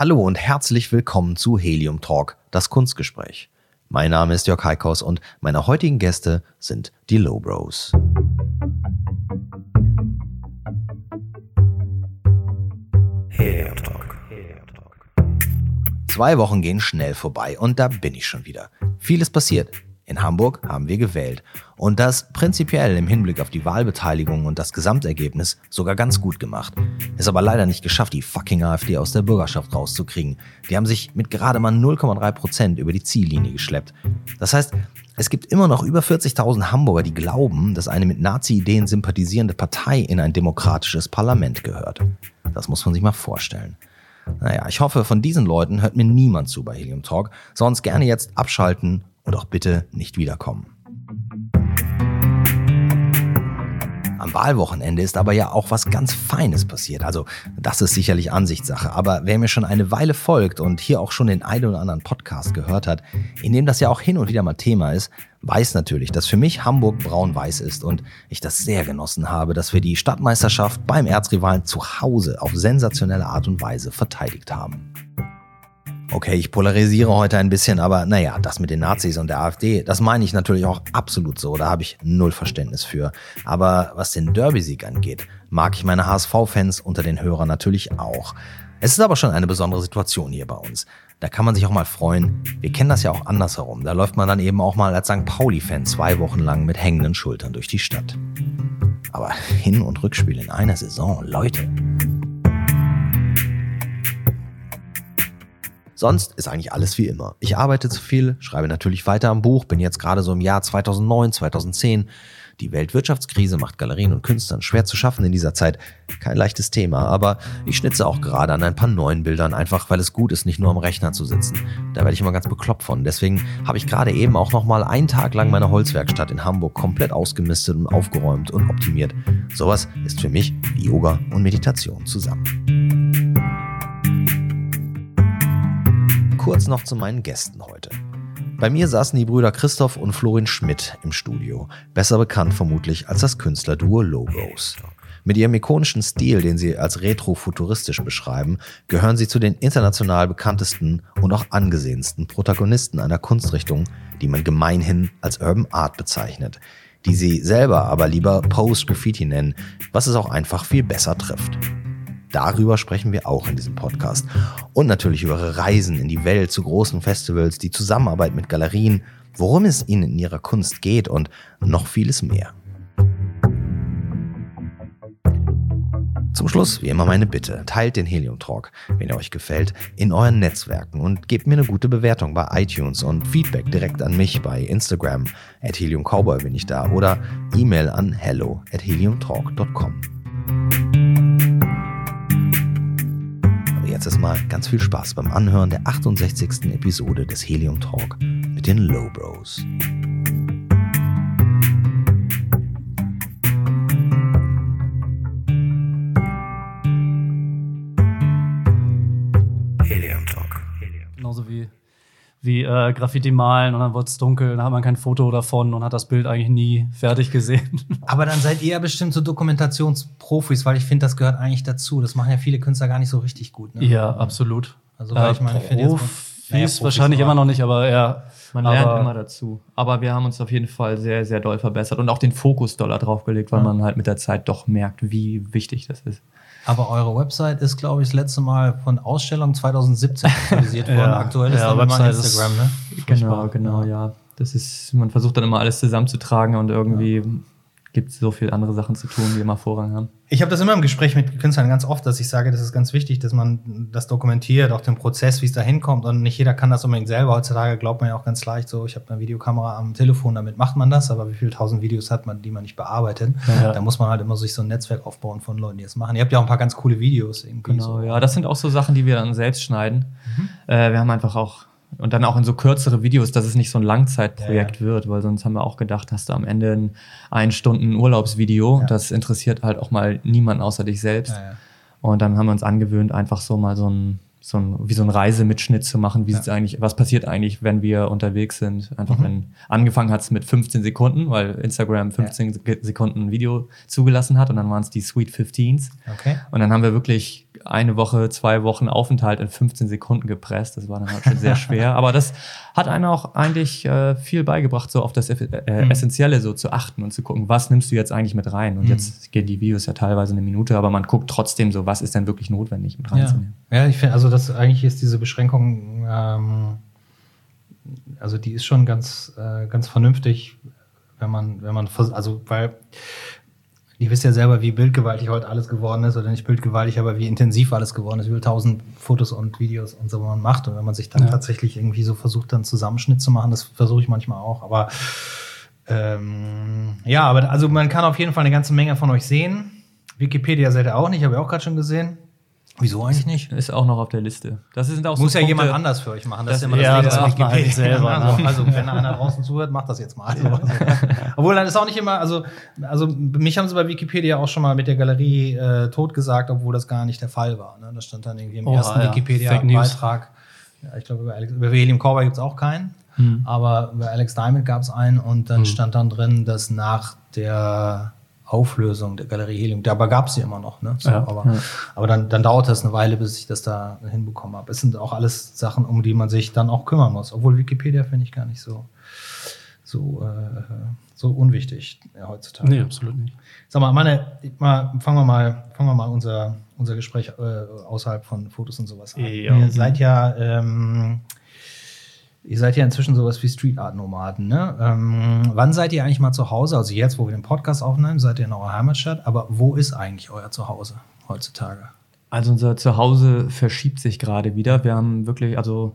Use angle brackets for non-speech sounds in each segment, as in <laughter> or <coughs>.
Hallo und herzlich willkommen zu Helium Talk, das Kunstgespräch. Mein Name ist Jörg Heikhaus und meine heutigen Gäste sind die Low Bros. Helium Talk. Zwei Wochen gehen schnell vorbei und da bin ich schon wieder. Vieles passiert. In Hamburg haben wir gewählt und das prinzipiell im Hinblick auf die Wahlbeteiligung und das Gesamtergebnis sogar ganz gut gemacht. Ist aber leider nicht geschafft, die fucking AfD aus der Bürgerschaft rauszukriegen. Die haben sich mit gerade mal 0,3 Prozent über die Ziellinie geschleppt. Das heißt, es gibt immer noch über 40.000 Hamburger, die glauben, dass eine mit Nazi-Ideen sympathisierende Partei in ein demokratisches Parlament gehört. Das muss man sich mal vorstellen. Naja, ich hoffe, von diesen Leuten hört mir niemand zu bei Helium Talk, sonst gerne jetzt abschalten und auch bitte nicht wiederkommen. Am Wahlwochenende ist aber ja auch was ganz Feines passiert. Also das ist sicherlich Ansichtssache. Aber wer mir schon eine Weile folgt und hier auch schon den einen oder anderen Podcast gehört hat, in dem das ja auch hin und wieder mal Thema ist, weiß natürlich, dass für mich Hamburg braun-weiß ist und ich das sehr genossen habe, dass wir die Stadtmeisterschaft beim Erzrivalen zu Hause auf sensationelle Art und Weise verteidigt haben. Okay, ich polarisiere heute ein bisschen, aber naja, das mit den Nazis und der AfD, das meine ich natürlich auch absolut so, da habe ich null Verständnis für. Aber was den Derby-Sieg angeht, mag ich meine HSV-Fans unter den Hörern natürlich auch. Es ist aber schon eine besondere Situation hier bei uns. Da kann man sich auch mal freuen. Wir kennen das ja auch andersherum. Da läuft man dann eben auch mal als St. Pauli-Fan zwei Wochen lang mit hängenden Schultern durch die Stadt. Aber Hin- und Rückspiel in einer Saison, Leute. Sonst ist eigentlich alles wie immer. Ich arbeite zu viel, schreibe natürlich weiter am Buch, bin jetzt gerade so im Jahr 2009, 2010. Die Weltwirtschaftskrise macht Galerien und Künstlern schwer zu schaffen in dieser Zeit. Kein leichtes Thema, aber ich schnitze auch gerade an ein paar neuen Bildern, einfach weil es gut ist, nicht nur am Rechner zu sitzen. Da werde ich immer ganz bekloppt von. Deswegen habe ich gerade eben auch nochmal einen Tag lang meine Holzwerkstatt in Hamburg komplett ausgemistet und aufgeräumt und optimiert. Sowas ist für mich wie Yoga und Meditation zusammen. Kurz noch zu meinen Gästen heute. Bei mir saßen die Brüder Christoph und Florin Schmidt im Studio, besser bekannt vermutlich als das Künstlerduo Logos. Mit ihrem ikonischen Stil, den sie als retro-futuristisch beschreiben, gehören sie zu den international bekanntesten und auch angesehensten Protagonisten einer Kunstrichtung, die man gemeinhin als Urban Art bezeichnet, die sie selber aber lieber Post-Graffiti nennen, was es auch einfach viel besser trifft. Darüber sprechen wir auch in diesem Podcast. Und natürlich über ihre Reisen in die Welt zu großen Festivals, die Zusammenarbeit mit Galerien, worum es ihnen in ihrer Kunst geht und noch vieles mehr. Zum Schluss, wie immer, meine Bitte. Teilt den Helium Talk, wenn er euch gefällt, in euren Netzwerken und gebt mir eine gute Bewertung bei iTunes und Feedback direkt an mich bei Instagram. At Helium Cowboy bin ich da oder E-Mail an hello at heliumtalk.com. jetzt erstmal ganz viel Spaß beim Anhören der 68. Episode des Helium Talk mit den Low Bros. Helium Talk. Genauso wie wie äh, Graffiti malen und dann wird es dunkel, dann hat man kein Foto davon und hat das Bild eigentlich nie fertig gesehen. <laughs> Aber dann seid ihr ja bestimmt so Dokumentationsprofis, weil ich finde, das gehört eigentlich dazu. Das machen ja viele Künstler gar nicht so richtig gut. Ne? Ja, absolut. Also, weil äh, ich meine, ich Profis naja, wahrscheinlich immer noch nicht, aber ja. Man lernt immer dazu. Aber wir haben uns auf jeden Fall sehr, sehr doll verbessert und auch den Fokus doller draufgelegt, weil ja. man halt mit der Zeit doch merkt, wie wichtig das ist. Aber eure Website ist, glaube ich, das letzte Mal von Ausstellung 2017 aktualisiert <laughs> worden. ja, Aktuell ist ja, dann immer Instagram, ne? Genau, genau, ja. Das ist, man versucht dann immer alles zusammenzutragen und irgendwie ja gibt es so viele andere Sachen zu tun, die immer Vorrang haben. Ich habe das immer im Gespräch mit Künstlern ganz oft, dass ich sage, das ist ganz wichtig, dass man das dokumentiert, auch den Prozess, wie es da hinkommt. Und nicht jeder kann das unbedingt selber. Heutzutage glaubt man ja auch ganz leicht so, ich habe eine Videokamera am Telefon, damit macht man das. Aber wie viele tausend Videos hat man, die man nicht bearbeitet? Ja. Da muss man halt immer sich so ein Netzwerk aufbauen von Leuten, die das machen. Ihr habt ja auch ein paar ganz coole Videos irgendwie. Genau, so. ja, das sind auch so Sachen, die wir dann selbst schneiden. Mhm. Äh, wir haben einfach auch und dann auch in so kürzere Videos, dass es nicht so ein Langzeitprojekt ja, ja. wird, weil sonst haben wir auch gedacht, hast du am Ende ein ein Stunden Urlaubsvideo. Ja. Das interessiert halt auch mal niemanden außer dich selbst. Und dann haben wir uns angewöhnt, einfach so mal so ein, so ein wie so ein Reisemitschnitt zu machen. Wie ja. eigentlich, was passiert eigentlich, wenn wir unterwegs sind? Einfach mhm. wenn angefangen hat es mit 15 Sekunden, weil Instagram 15 ja. Sekunden Video zugelassen hat und dann waren es die Sweet 15s. Okay. Und dann haben wir wirklich eine Woche, zwei Wochen Aufenthalt in 15 Sekunden gepresst. Das war dann halt schon sehr <laughs> schwer. Aber das hat einem auch eigentlich äh, viel beigebracht, so auf das äh, Mhm. Essentielle so zu achten und zu gucken, was nimmst du jetzt eigentlich mit rein? Mhm. Und jetzt gehen die Videos ja teilweise eine Minute, aber man guckt trotzdem so, was ist denn wirklich notwendig mit Ja, reinzunehmen. ja ich finde, also das eigentlich ist diese Beschränkung, ähm, also die ist schon ganz, äh, ganz vernünftig, wenn man, wenn man, also weil ihr wisst ja selber, wie bildgewaltig heute alles geworden ist, oder nicht bildgewaltig, aber wie intensiv alles geworden ist, über tausend Fotos und Videos und so, man macht. Und wenn man sich dann Ja. tatsächlich irgendwie so versucht, dann Zusammenschnitt zu machen, das versuche ich manchmal auch, aber ähm, ja, aber also man kann auf jeden Fall eine ganze Menge von euch sehen. Wikipedia seid ihr auch nicht, habe ich auch gerade schon gesehen. Wieso eigentlich nicht? Ist auch noch auf der Liste. Das sind auch Muss so ja Punkte, jemand anders für euch machen. Das- ist immer ja, Ding, das macht man halt selber, <laughs> Also, ne? also, wenn einer draußen zuhört, macht das jetzt mal. Also, Obwohl dann ist auch nicht immer, also, also mich haben sie bei Wikipedia auch schon mal mit der Galerie äh, tot gesagt, obwohl das gar nicht der Fall war. Ne? Das stand dann irgendwie im Oha, ersten ja. Wikipedia-Beitrag. Ja, ich glaube, über, Alex, über Helium Cowboy gibt es auch keinen. Hm. Aber bei Alex Diamond gab es einen und dann Mhm. stand dann drin, dass nach der Auflösung der Galerie Helium, dabei gab es sie immer noch, ne? So, Ja. aber aber dann, dann dauert das eine Weile, bis ich das da hinbekommen habe. Es sind auch alles Sachen, um die man sich dann auch kümmern muss. Obwohl Wikipedia finde ich gar nicht so, so, äh, so unwichtig ja, heutzutage. Nee, absolut nicht. Sag mal, meine, mal, fangen wir mal, fangen wir mal unser, unser Gespräch äh, außerhalb von Fotos und sowas an. Ja. Ihr seid ja, ähm, ihr seid ja inzwischen sowas wie Street Art Nomaden, ne? Ähm, wann seid ihr eigentlich mal zu Hause? Also jetzt, wo wir den Podcast aufnehmen, seid ihr in eurer Heimatstadt, aber wo ist eigentlich euer Zuhause heutzutage? Also unser Zuhause verschiebt sich gerade wieder. Wir haben wirklich, also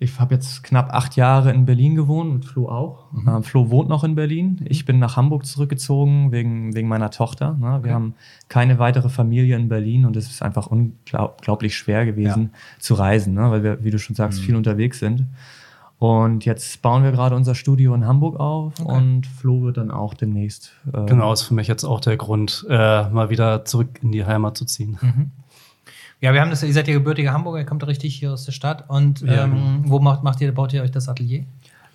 ich habe jetzt knapp acht Jahre in Berlin gewohnt und Flo auch. Ähm, Flo wohnt noch in Berlin. Ich bin nach Hamburg zurückgezogen wegen, wegen meiner Tochter. Ne? Wir haben keine weitere Familie in Berlin und es ist einfach unglaublich schwer gewesen zu reisen, ne? weil wir, wie du schon sagst, viel unterwegs sind. Und jetzt bauen wir gerade unser Studio in Hamburg auf und Flo wird dann auch demnächst. äh, Genau, ist für mich jetzt auch der Grund, äh, mal wieder zurück in die Heimat zu ziehen. Ja, wir haben das, ihr seid ja gebürtiger Hamburger, ihr kommt richtig hier aus der Stadt. Und Ja, ähm, wo macht, macht ihr, baut ihr euch das Atelier?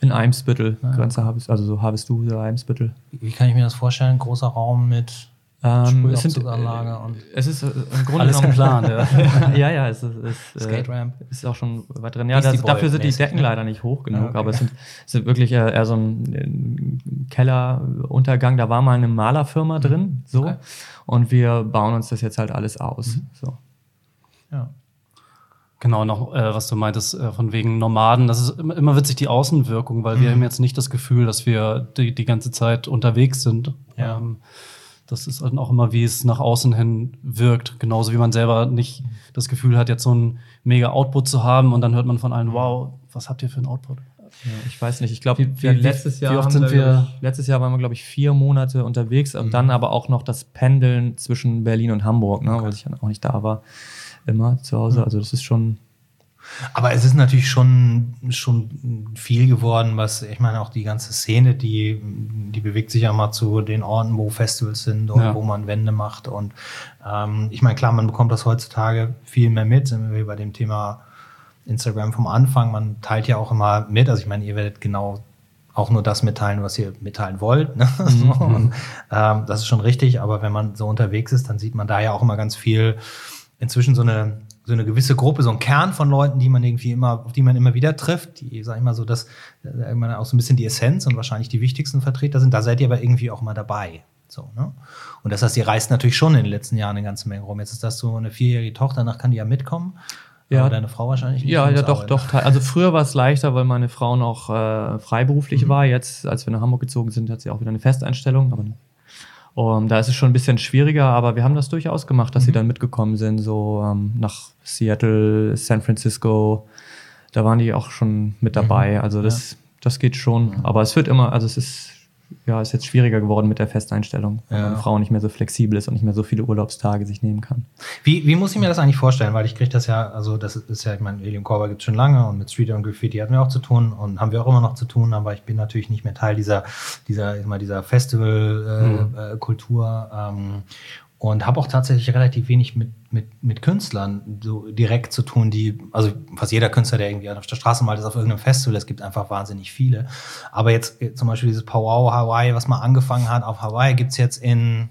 In Eimsbüttel, Grenze Habes, also so Habes-du, Eimsbüttel. Wie kann ich mir das vorstellen? Großer Raum mit Ähm, es, sind, und es ist äh, im Grunde Alles geplant, ja. <laughs> <laughs> ja, ja, es ist, es, äh, Skate Ramp. ist auch schon weit drin. Ja, das, dafür sind die Decken ne? leider nicht hoch genug, Ja, okay. aber es sind, es sind wirklich eher, so ein, Kelleruntergang. Da war mal eine Malerfirma drin, so. Okay. Und wir bauen uns das jetzt halt alles aus. So. Ja. Genau, noch äh, was du meintest, äh, von wegen Nomaden. Das ist immer, immer witzig die Außenwirkung, weil wir haben jetzt nicht das Gefühl, dass wir die, die ganze Zeit unterwegs sind. Ja. Ähm, das ist dann auch immer, wie es nach außen hin wirkt. Genauso wie man selber nicht das Gefühl hat, jetzt so ein mega Output zu haben und dann hört man von allen, wow, was habt ihr für ein Output? Ja, ich weiß nicht. Ich glaube, Wie- wir wie- letztes wie Jahr oft haben sind wir- ich, letztes Jahr waren wir glaube ich vier Monate unterwegs und dann aber auch noch das Pendeln zwischen Berlin und Hamburg, ne, weil ich dann auch nicht da war immer zu Hause. Also das ist schon Aber es ist natürlich schon, schon viel geworden, was, ich meine, auch die ganze Szene, die, die bewegt sich ja mal zu den Orten, wo Festivals sind und Ja. wo man Wände macht. Und ähm, ich meine, klar, man bekommt das heutzutage viel mehr mit, sind wir bei dem Thema Instagram vom Anfang. Man teilt ja auch immer mit. Also ich meine, ihr werdet genau auch nur das mitteilen, was ihr mitteilen wollt. Ne? <laughs> So. Und, ähm, das ist schon richtig, aber wenn man so unterwegs ist, dann sieht man da ja auch immer ganz viel inzwischen so eine, so eine gewisse Gruppe, so ein Kern von Leuten, die man irgendwie immer, auf die man immer wieder trifft, die, sag ich mal so, das äh, immer auch so ein bisschen die Essenz und wahrscheinlich die wichtigsten Vertreter sind. Da seid ihr aber irgendwie auch mal dabei. So, ne? Und das heißt, ihr reist natürlich schon in den letzten Jahren eine ganze Menge rum. Jetzt ist das so eine vierjährige Tochter, danach kann die ja mitkommen. Ja. Aber deine Frau wahrscheinlich nicht. Ja, ja, doch, arbeiten. doch. Also früher war es leichter, weil meine Frau noch äh, freiberuflich Mhm. war. Jetzt, als wir nach Hamburg gezogen sind, hat sie auch wieder eine Festeinstellung. Aber um, da ist es schon ein bisschen schwieriger, aber wir haben das durchaus gemacht, dass Mhm. sie dann mitgekommen sind, so ähm, nach Seattle, San Francisco. Da waren die auch schon mit dabei. Also das, das geht schon. Aber es wird immer, also es ist ja, ist jetzt schwieriger geworden mit der Festeinstellung, weil Ja. meine Frau nicht mehr so flexibel ist und nicht mehr so viele Urlaubstage sich nehmen kann. Wie, wie muss ich mir das eigentlich vorstellen? Weil ich kriege das ja, also das ist ja, ich meine, Helium Cowboy gibt es schon lange und mit Street und Graffiti hatten wir auch zu tun und haben wir auch immer noch zu tun, aber ich bin natürlich nicht mehr Teil dieser, dieser, ich sag mal, dieser Festival-Kultur ähm, und habe auch tatsächlich relativ wenig mit, mit, mit Künstlern so direkt zu tun, die, also fast jeder Künstler, der irgendwie auf der Straße malt, ist auf irgendeinem Festival, es gibt einfach wahnsinnig viele. Aber jetzt äh, zum Beispiel dieses Powwow Hawaii, was mal angefangen hat auf Hawaii, gibt es jetzt in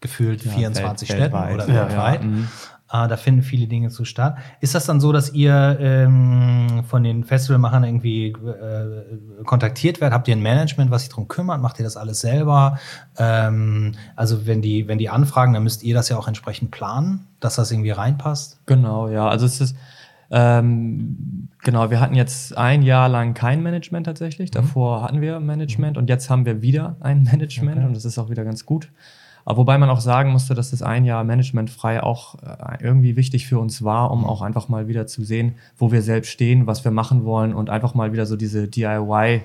gefühlt Ja, 24 welt- Städten weltweit. oder Ja, weltweit. ja, mhm. Äh, da finden viele Dinge zu statt. Ist das dann so, dass ihr ähm, von den Festivalmachern irgendwie äh, kontaktiert werdet? Habt ihr ein Management, was sich darum kümmert? Macht ihr das alles selber? Ähm, also wenn die, wenn die anfragen, dann müsst ihr das ja auch entsprechend planen, dass das irgendwie reinpasst? Genau, ja. Also es ist ähm, genau, wir hatten jetzt ein Jahr lang kein Management tatsächlich. Davor hatten wir Management und jetzt haben wir wieder ein Management Okay. und das ist auch wieder ganz gut. Aber wobei man auch sagen musste, dass das ein Jahr managementfrei auch äh, irgendwie wichtig für uns war, um auch einfach mal wieder zu sehen, wo wir selbst stehen, was wir machen wollen und einfach mal wieder so diese DIY,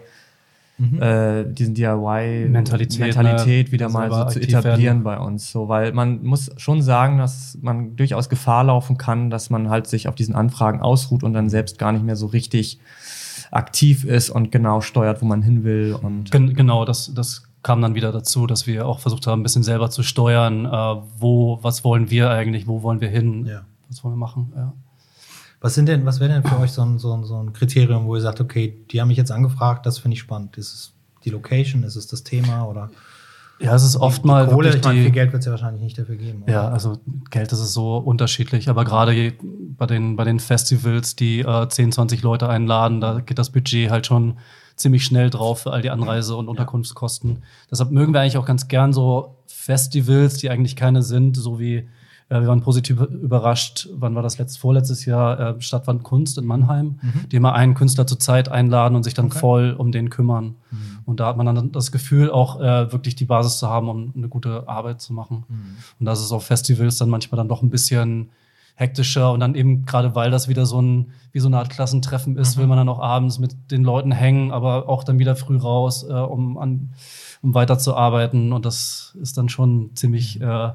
äh, diesen DIY Mentalität, ne? wieder mal so zu etablieren werden. bei uns. So, weil man muss schon sagen, dass man durchaus Gefahr laufen kann, dass man halt sich auf diesen Anfragen ausruht und dann selbst gar nicht mehr so richtig aktiv ist und genau steuert, wo man hin will. Und Gen genau, das, das kam dann wieder dazu, dass wir auch versucht haben, ein bisschen selber zu steuern, äh, wo, was wollen wir eigentlich, wo wollen wir hin, Ja. was wollen wir machen. Ja. Was sind denn, was wäre denn für euch so ein, so, ein, so ein Kriterium, wo ihr sagt, okay, die haben mich jetzt angefragt, das finde ich spannend. Ist es die Location, ist es das Thema oder ja, es ist oft mal Kohle? Ich meine, viel Geld wird es ja wahrscheinlich nicht dafür geben. oder? Ja, also Geld ist so unterschiedlich, aber gerade bei den, bei den Festivals, die äh, 10, 20 Leute einladen, da geht das Budget halt schon ziemlich schnell drauf für all die Anreise- und Unterkunftskosten. Deshalb mögen wir eigentlich auch ganz gern so Festivals, die eigentlich keine sind, so wie äh, wir waren positiv überrascht, wann war das letztes, vorletztes Jahr, äh, Stadtwand Kunst in Mannheim, die immer einen Künstler zur Zeit einladen und sich dann Okay. voll um den kümmern. Und da hat man dann das Gefühl, auch äh, wirklich die Basis zu haben, um eine gute Arbeit zu machen. Und das ist auf Festivals dann manchmal dann doch ein bisschen hektischer und dann eben gerade weil das wieder so ein wie so eine Art Klassentreffen ist, will man dann auch abends mit den Leuten hängen, aber auch dann wieder früh raus, äh, um an um weiterzuarbeiten und das ist dann schon ziemlich äh,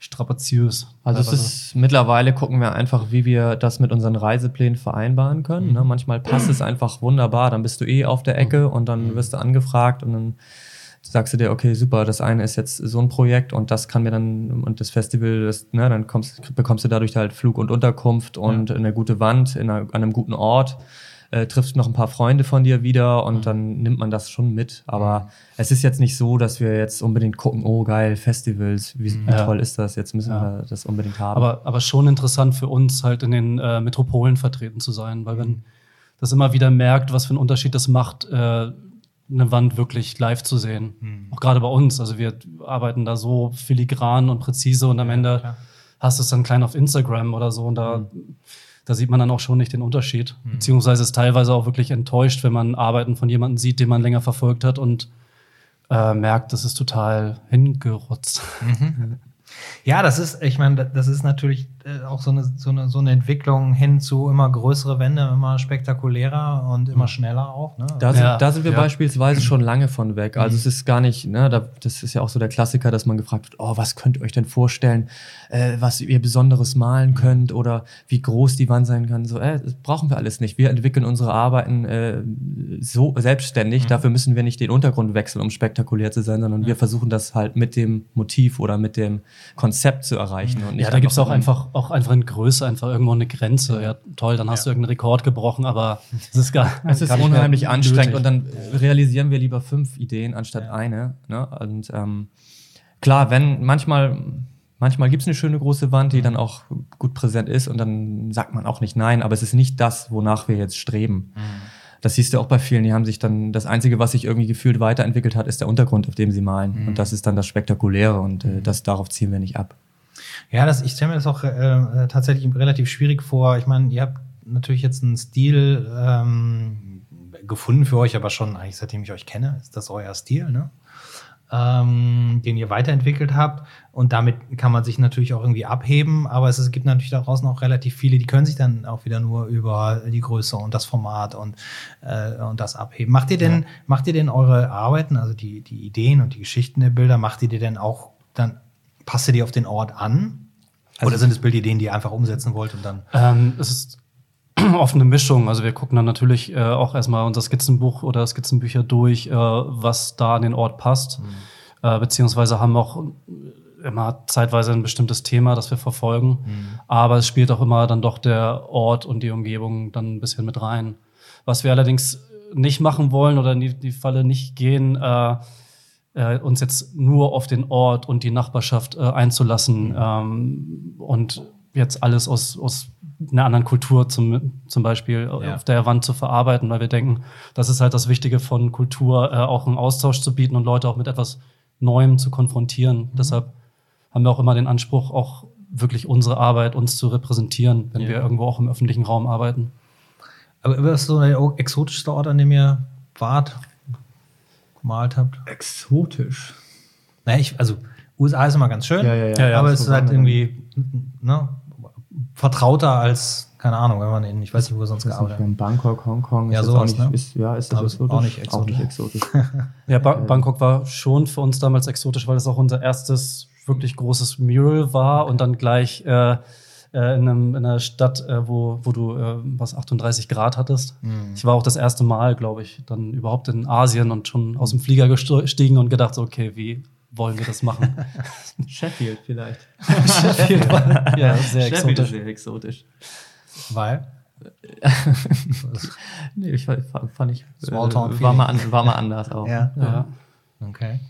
strapaziös. Also es ist mittlerweile gucken wir einfach, wie wir das mit unseren Reiseplänen vereinbaren können. Ne? Manchmal passt es einfach wunderbar, dann bist du eh auf der Ecke und dann wirst du angefragt und dann sagst du dir, okay, super, das eine ist jetzt so ein Projekt und das kann mir dann, und das Festival, das, ne, dann kommst, bekommst du dadurch halt Flug und Unterkunft und eine gute Wand in einer, an einem guten Ort. Äh, triffst noch ein paar Freunde von dir wieder und dann nimmt man das schon mit. Aber es ist jetzt nicht so, dass wir jetzt unbedingt gucken, oh geil, Festivals, wie, wie Ja. toll ist das, jetzt müssen Ja. wir das unbedingt haben. aber, aber schon interessant für uns, halt in den äh, Metropolen vertreten zu sein, weil wenn das immer wieder merkt, was für einen Unterschied das macht, äh, eine Wand wirklich live zu sehen. Auch gerade bei uns. Also wir arbeiten da so filigran und präzise und am Ende klar. hast du es dann klein auf Instagram oder so und da, da sieht man dann auch schon nicht den Unterschied. Beziehungsweise ist teilweise auch wirklich enttäuscht, wenn man Arbeiten von jemandem sieht, den man länger verfolgt hat und äh, merkt, das ist total hingerotzt. Ja, das ist, ich meine, das ist natürlich äh, auch so eine, so, eine, so eine Entwicklung hin zu immer größere Wände, immer spektakulärer und immer schneller auch. Ne? Da sind, Ja, da sind wir ja. beispielsweise schon lange von weg. Also es ist gar nicht, ne, da, das ist ja auch so der Klassiker, dass man gefragt wird, oh, was könnt ihr euch denn vorstellen, äh, was ihr Besonderes malen könnt oder wie groß die Wand sein kann. So, äh, das brauchen wir alles nicht. Wir entwickeln unsere Arbeiten äh, so selbstständig. Dafür müssen wir nicht den Untergrund wechseln, um spektakulär zu sein, sondern wir versuchen das halt mit dem Motiv oder mit dem Konzept zu erreichen. Und nicht Ja, da gibt es auch einfach, auch einfach in Größe einfach irgendwo eine Grenze. Ja, toll, dann hast du irgendeinen Rekord gebrochen, aber <laughs> <laughs> es ist gar Es ist nicht mehr unheimlich anstrengend und dann realisieren wir lieber fünf Ideen anstatt eine. Ne? Und ähm, klar, wenn manchmal, manchmal gibt es eine schöne große Wand, die dann auch gut präsent ist und dann sagt man auch nicht nein, aber es ist nicht das, wonach wir jetzt streben. Das siehst du auch bei vielen, die haben sich dann, das Einzige, was sich irgendwie gefühlt weiterentwickelt hat, ist der Untergrund, auf dem sie malen. Und das ist dann das Spektakuläre und äh, das darauf ziehen wir nicht ab. Ja, das, ich stelle mir das auch äh, tatsächlich relativ schwierig vor. Ich meine, ihr habt natürlich jetzt einen Stil ähm, gefunden für euch, aber schon eigentlich seitdem ich euch kenne, ist das euer Stil, ne? Ähm, den ihr weiterentwickelt habt. Und damit kann man sich natürlich auch irgendwie abheben. Aber es, es gibt natürlich da draußen auch relativ viele, die können sich dann auch wieder nur über die Größe und das Format und, äh, und das abheben. Macht ihr denn, macht ihr denn eure Arbeiten, also die, die Ideen und die Geschichten der Bilder, macht ihr die denn auch dann, passt ihr die auf den Ort an? Oder sind es Bildideen, die ihr einfach umsetzen wollt und dann. Ähm, es ist <clears throat> oft eine Mischung. Also wir gucken dann natürlich äh, auch erstmal unser Skizzenbuch oder Skizzenbücher durch, äh, was da an den Ort passt. Äh, beziehungsweise haben auch immer zeitweise ein bestimmtes Thema, das wir verfolgen. Aber es spielt auch immer dann doch der Ort und die Umgebung dann ein bisschen mit rein. Was wir allerdings nicht machen wollen oder in die, die Falle nicht gehen, äh, äh, uns jetzt nur auf den Ort und die Nachbarschaft äh, einzulassen. Ähm, und jetzt alles aus, aus einer anderen Kultur zum, zum Beispiel Ja. auf der Wand zu verarbeiten, weil wir denken, das ist halt das Wichtige von Kultur, äh, auch einen Austausch zu bieten und Leute auch mit etwas Neuem zu konfrontieren. Deshalb haben wir auch immer den Anspruch, auch wirklich unsere Arbeit uns zu repräsentieren, wenn Ja. wir irgendwo auch im öffentlichen Raum arbeiten. Aber was ist so der exotischste Ort, an dem ihr wart, gemalt habt? Exotisch. Naja, ich, also USA ist immer ganz schön, Ja, ja, ja. Ja, ja, aber es ist halt irgendwie ne, vertrauter als, keine Ahnung, wenn man in, ich weiß nicht, wo sonst gearbeitet. In Bangkok, Hongkong. Ja, ist sowas, auch nicht, ne? ist, ja, ist das exotisch? auch nicht Auch nicht exotisch. exotisch. <laughs> Ja, ba Bangkok war schon für uns damals exotisch, weil das auch unser erstes wirklich großes Mural war und dann gleich äh, äh, in, einem, in einer Stadt, äh, wo, wo du äh, was 38 Grad hattest. Mhm. Ich war auch das erste Mal, glaube ich, dann überhaupt in Asien und schon aus dem Flieger gestiegen und gedacht, so, okay, wie wollen wir das machen? <laughs> Sheffield vielleicht. <laughs> Sheffield war ja, sehr Sheffield ist exotisch. sehr exotisch. Weil? <laughs> Nee, ich fand, fand ich, äh, war, mal an, war mal anders auch. Ja. Ja. Okay.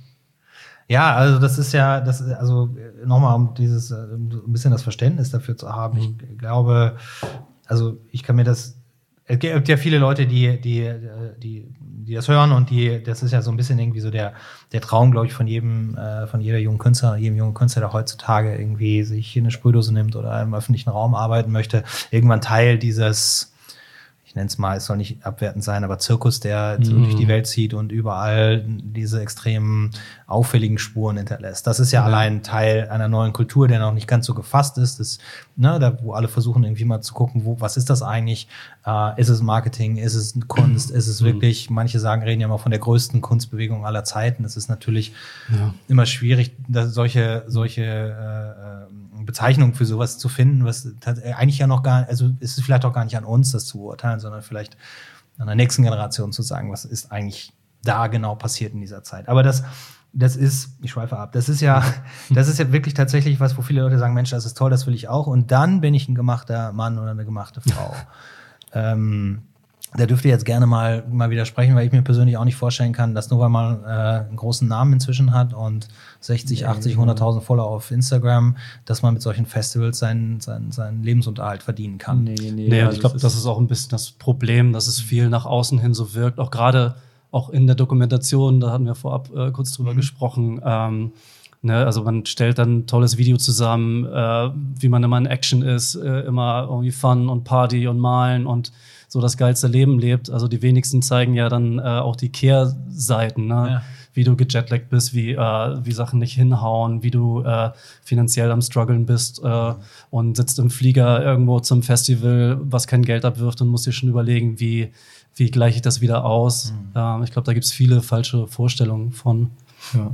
Ja, also das ist ja, das also nochmal um dieses äh, um ein bisschen das Verständnis dafür zu haben. Ich glaube, also ich kann mir das es gibt ja viele Leute, die, die, äh, die, die das hören und die, das ist ja so ein bisschen irgendwie so der, der Traum, glaube ich, von jedem, äh, von jeder jungen Künstler, jedem jungen Künstler, der heutzutage irgendwie sich hier eine Sprühdose nimmt oder im öffentlichen Raum arbeiten möchte, irgendwann Teil dieses, nenne es mal, es soll nicht abwertend sein, aber Zirkus, der Mhm. durch die Welt zieht und überall diese extremen auffälligen Spuren hinterlässt. Das ist ja, allein Teil einer neuen Kultur, der noch nicht ganz so gefasst ist. Das, ne, da, wo alle versuchen irgendwie mal zu gucken, wo, was ist das eigentlich? Äh, ist es Marketing? Ist es Kunst? Ist es wirklich, manche sagen, reden ja mal von der größten Kunstbewegung aller Zeiten. Es ist natürlich Ja. immer schwierig, da solche, solche äh, Bezeichnungen für sowas zu finden, was äh, eigentlich ja noch gar, also ist es vielleicht auch gar nicht an uns, das zu beurteilen, sondern vielleicht an der nächsten Generation zu sagen, was ist eigentlich da genau passiert in dieser Zeit. Aber das, das ist, ich schweife ab, das ist ja, <laughs> das ist ja wirklich tatsächlich was, wo viele Leute sagen, Mensch, das ist toll, das will ich auch. Und dann bin ich ein gemachter Mann oder eine gemachte Frau. <laughs> ähm, da dürft ihr jetzt gerne mal, mal widersprechen, weil ich mir persönlich auch nicht vorstellen kann, dass nur weil man äh, einen großen Namen inzwischen hat und 60, 80, 100.000 Follower auf Instagram, dass man mit solchen Festivals seinen, seinen, seinen Lebensunterhalt verdienen kann. Nee, nee, Nee, also ich glaube, das ist auch ein bisschen das Problem, dass es viel nach außen hin so wirkt. Auch gerade auch in der Dokumentation, da hatten wir vorab äh, kurz drüber gesprochen. Ähm, ne, also man stellt dann ein tolles Video zusammen, äh, wie man immer in Action ist, äh, immer irgendwie Fun und Party und Malen und so das geilste Leben lebt. Also die wenigsten zeigen ja dann äh, auch die Kehrseiten, ne? Ja. wie du gejetlaggt bist, wie, äh, wie Sachen nicht hinhauen, wie du äh, finanziell am struggeln bist äh, und sitzt im Flieger irgendwo zum Festival, was kein Geld abwirft und musst dir schon überlegen, wie, wie gleiche ich das wieder aus. Ähm, ich glaube, da gibt es viele falsche Vorstellungen von. Ja.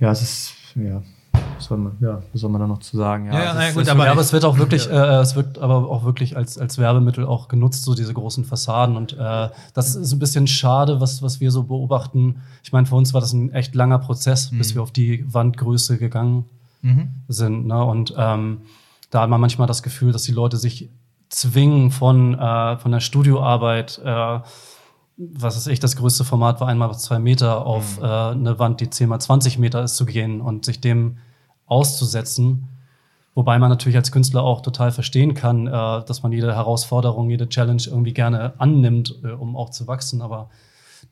Ja, es ist, ja. Was soll man, ja, was soll man da noch zu sagen? Ja, ja, ja, ist- gut, es aber- ja, aber es wird auch wirklich, äh, es wird aber auch wirklich als, als Werbemittel auch genutzt, so diese großen Fassaden. Und äh, das ist ein bisschen schade, was, was wir so beobachten. Ich meine, für uns war das ein echt langer Prozess, bis wir auf die Wandgröße gegangen Mhm. sind. Ne? Und ähm, da hat man manchmal das Gefühl, dass die Leute sich zwingen von, äh, von der Studioarbeit, äh, was weiß ich, das größte Format war einmal zwei Meter auf äh, eine Wand, die 10 mal 20 Meter ist, zu gehen und sich dem auszusetzen. Wobei man natürlich als Künstler auch total verstehen kann, äh, dass man jede Herausforderung, jede Challenge irgendwie gerne annimmt, äh, um auch zu wachsen. Aber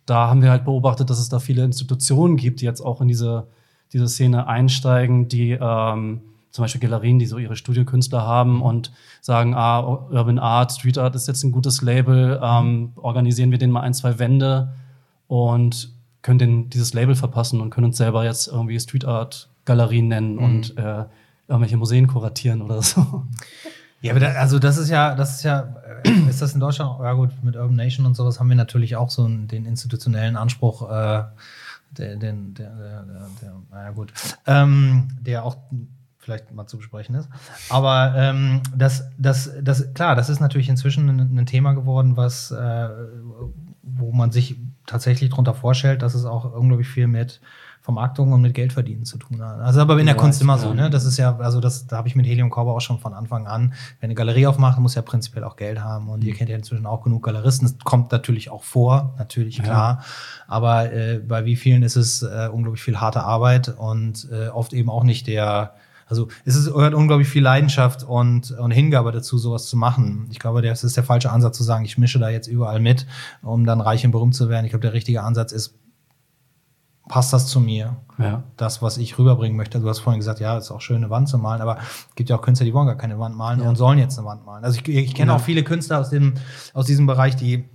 da haben wir halt beobachtet, dass es da viele Institutionen gibt, die jetzt auch in diese, diese Szene einsteigen, die ähm, zum Beispiel Galerien, die so ihre Studiokünstler haben und sagen, ah, Urban Art, Street Art ist jetzt ein gutes Label, ähm, organisieren wir denen mal ein, zwei Wände und können den dieses Label verpassen und können uns selber jetzt irgendwie Street Art Galerien nennen und äh, irgendwelche Museen kuratieren oder so. Ja, aber da, also das ist ja, das ist ja, äh, ist das in Deutschland, ja gut, mit Urban Nation und sowas haben wir natürlich auch so einen, den institutionellen Anspruch, äh, der, den, der, der, der, naja gut, ähm, der auch vielleicht mal zu besprechen ist. Aber ähm, das, das, das, klar, das ist natürlich inzwischen ein, ein Thema geworden, was, äh, wo man sich tatsächlich darunter vorstellt, dass es auch unglaublich viel mit Vermarktung und mit Geldverdienen zu tun hat. Also aber in der Ja, Kunst immer so, ne? Das ist ja, also das, da habe ich mit Helium Corber auch schon von Anfang an, wenn eine Galerie aufmacht, muss ja prinzipiell auch Geld haben. Und ihr kennt ja inzwischen auch genug Galeristen. Das kommt natürlich auch vor, natürlich, Ja. klar. Aber äh, bei wie vielen ist es äh, unglaublich viel harte Arbeit und äh, oft eben auch nicht der Also es ist, gehört unglaublich viel Leidenschaft und, und Hingabe dazu, sowas zu machen. Ich glaube, das ist der falsche Ansatz zu sagen, ich mische da jetzt überall mit, um dann reich und berühmt zu werden. Ich glaube, der richtige Ansatz ist, passt das zu mir? Ja. Das, was ich rüberbringen möchte. Du hast vorhin gesagt, ja, ist auch schön, eine Wand zu malen, aber es gibt ja auch Künstler, die wollen gar keine Wand malen und sollen jetzt eine Wand malen. Also ich, ich kenne Ja. auch viele Künstler aus, dem, aus diesem Bereich, die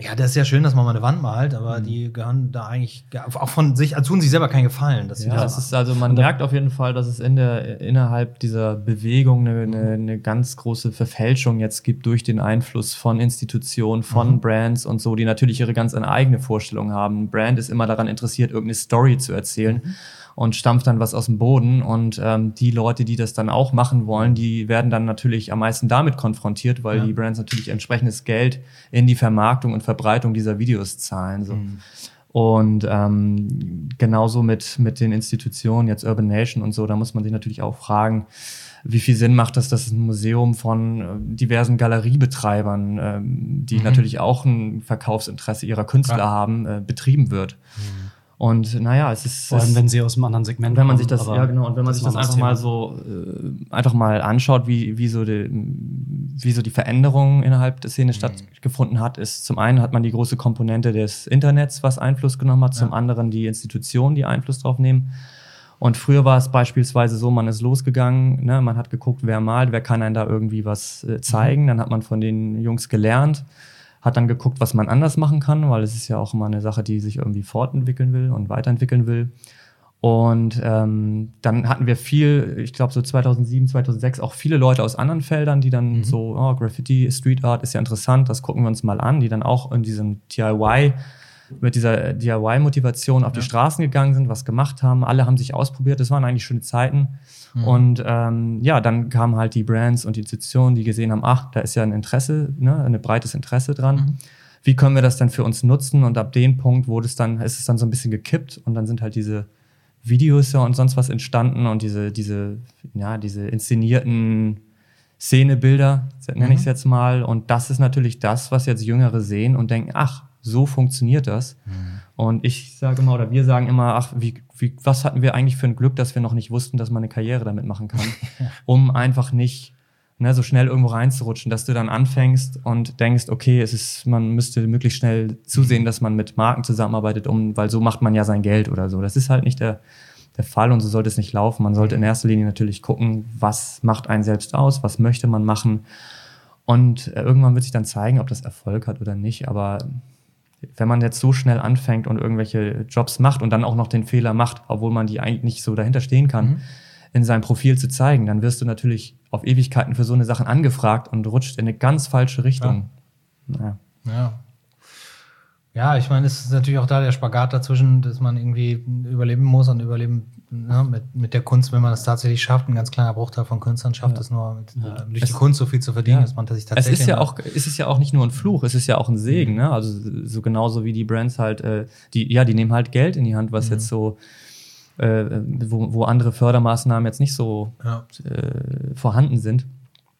ja, das ist ja schön, dass man mal eine Wand malt, aber Mhm. die gehören da eigentlich auch von sich, also tun sich selber keinen Gefallen. Dass sie Ja, das ist also, man merkt auf jeden Fall, dass es in der, innerhalb dieser Bewegung eine, eine, eine ganz große Verfälschung jetzt gibt durch den Einfluss von Institutionen, von Brands und so, die natürlich ihre ganz eigene Vorstellung haben. Ein Brand ist immer daran interessiert, irgendeine Story zu erzählen und stampft dann was aus dem Boden. Und ähm, die Leute, die das dann auch machen wollen, die werden dann natürlich am meisten damit konfrontiert, weil Ja. die Brands natürlich entsprechendes Geld in die Vermarktung und Verbreitung dieser Videos zahlen. So. Und ähm, genauso mit, mit den Institutionen, jetzt Urban Nation und so, da muss man sich natürlich auch fragen, wie viel Sinn macht das, dass ein Museum von äh, diversen Galeriebetreibern, ähm, die natürlich auch ein Verkaufsinteresse ihrer Künstler Ja. haben, äh, betrieben wird. Und naja, es ist. Vor allem, es, wenn sie aus einem anderen Segment wenn man sich das, ja genau, und wenn man sich das ein einfach mal so, äh, einfach mal anschaut, wie, wie, so die, wie so die Veränderung innerhalb der Mhm. Szene stattgefunden hat, ist zum einen hat man die große Komponente des Internets, was Einfluss genommen hat, zum anderen die Institutionen, die Einfluss drauf nehmen. Und früher war es beispielsweise so, man ist losgegangen, ne, man hat geguckt, wer malt, wer kann einem da irgendwie was äh, zeigen, dann hat man von den Jungs gelernt, hat dann geguckt, was man anders machen kann, weil es ist ja auch immer eine Sache, die sich irgendwie fortentwickeln will und weiterentwickeln will. Und ähm, dann hatten wir viel, ich glaube so 2007, 2006 auch viele Leute aus anderen Feldern, die dann so, oh, Graffiti, Street Art ist ja interessant, das gucken wir uns mal an, die dann auch in diesem DIY, mit dieser DIY-Motivation auf die Straßen gegangen sind, was gemacht haben. Alle haben sich ausprobiert, das waren eigentlich schöne Zeiten. Und ähm, ja, dann kamen halt die Brands und die Institutionen, die gesehen haben, ach, da ist ja ein Interesse, ne, ein breites Interesse dran. Wie können wir das denn für uns nutzen? Und ab dem Punkt wurde es dann, ist es dann so ein bisschen gekippt und dann sind halt diese Videos ja und sonst was entstanden und diese, diese, ja, diese inszenierten Szenebilder, nenne ich es jetzt mal. Und das ist natürlich das, was jetzt Jüngere sehen und denken, ach, so funktioniert das. Und ich sage immer, oder wir sagen immer, ach, wie, wie, was hatten wir eigentlich für ein Glück, dass wir noch nicht wussten, dass man eine Karriere damit machen kann, <laughs> um einfach nicht ne, so schnell irgendwo reinzurutschen, dass du dann anfängst und denkst, okay, es ist, man müsste möglichst schnell zusehen, dass man mit Marken zusammenarbeitet, um, weil so macht man ja sein Geld oder so. Das ist halt nicht der, der Fall und so sollte es nicht laufen. Man sollte in erster Linie natürlich gucken, was macht einen selbst aus, was möchte man machen. Und äh, irgendwann wird sich dann zeigen, ob das Erfolg hat oder nicht. Aber wenn man jetzt so schnell anfängt und irgendwelche Jobs macht und dann auch noch den Fehler macht, obwohl man die eigentlich nicht so dahinter stehen kann, in seinem Profil zu zeigen, dann wirst du natürlich auf Ewigkeiten für so eine Sachen angefragt und rutscht in eine ganz falsche Richtung. Naja. Ja. Ja, ich meine, es ist natürlich auch da der Spagat dazwischen, dass man irgendwie überleben muss und überleben ne, mit, mit der Kunst, wenn man es tatsächlich schafft. Ein ganz kleiner Bruchteil von Künstlern schafft es nur, mit, äh, durch die Kunst so viel zu verdienen, dass man sich Es tatsächlich. ist ja auch, es ist ja auch nicht nur ein Fluch, es ist ja auch ein Segen, ne? Also so genauso wie die Brands halt, äh, die, ja, die nehmen halt Geld in die Hand, was jetzt so, äh, wo, wo andere Fördermaßnahmen jetzt nicht so Ja. äh, vorhanden sind.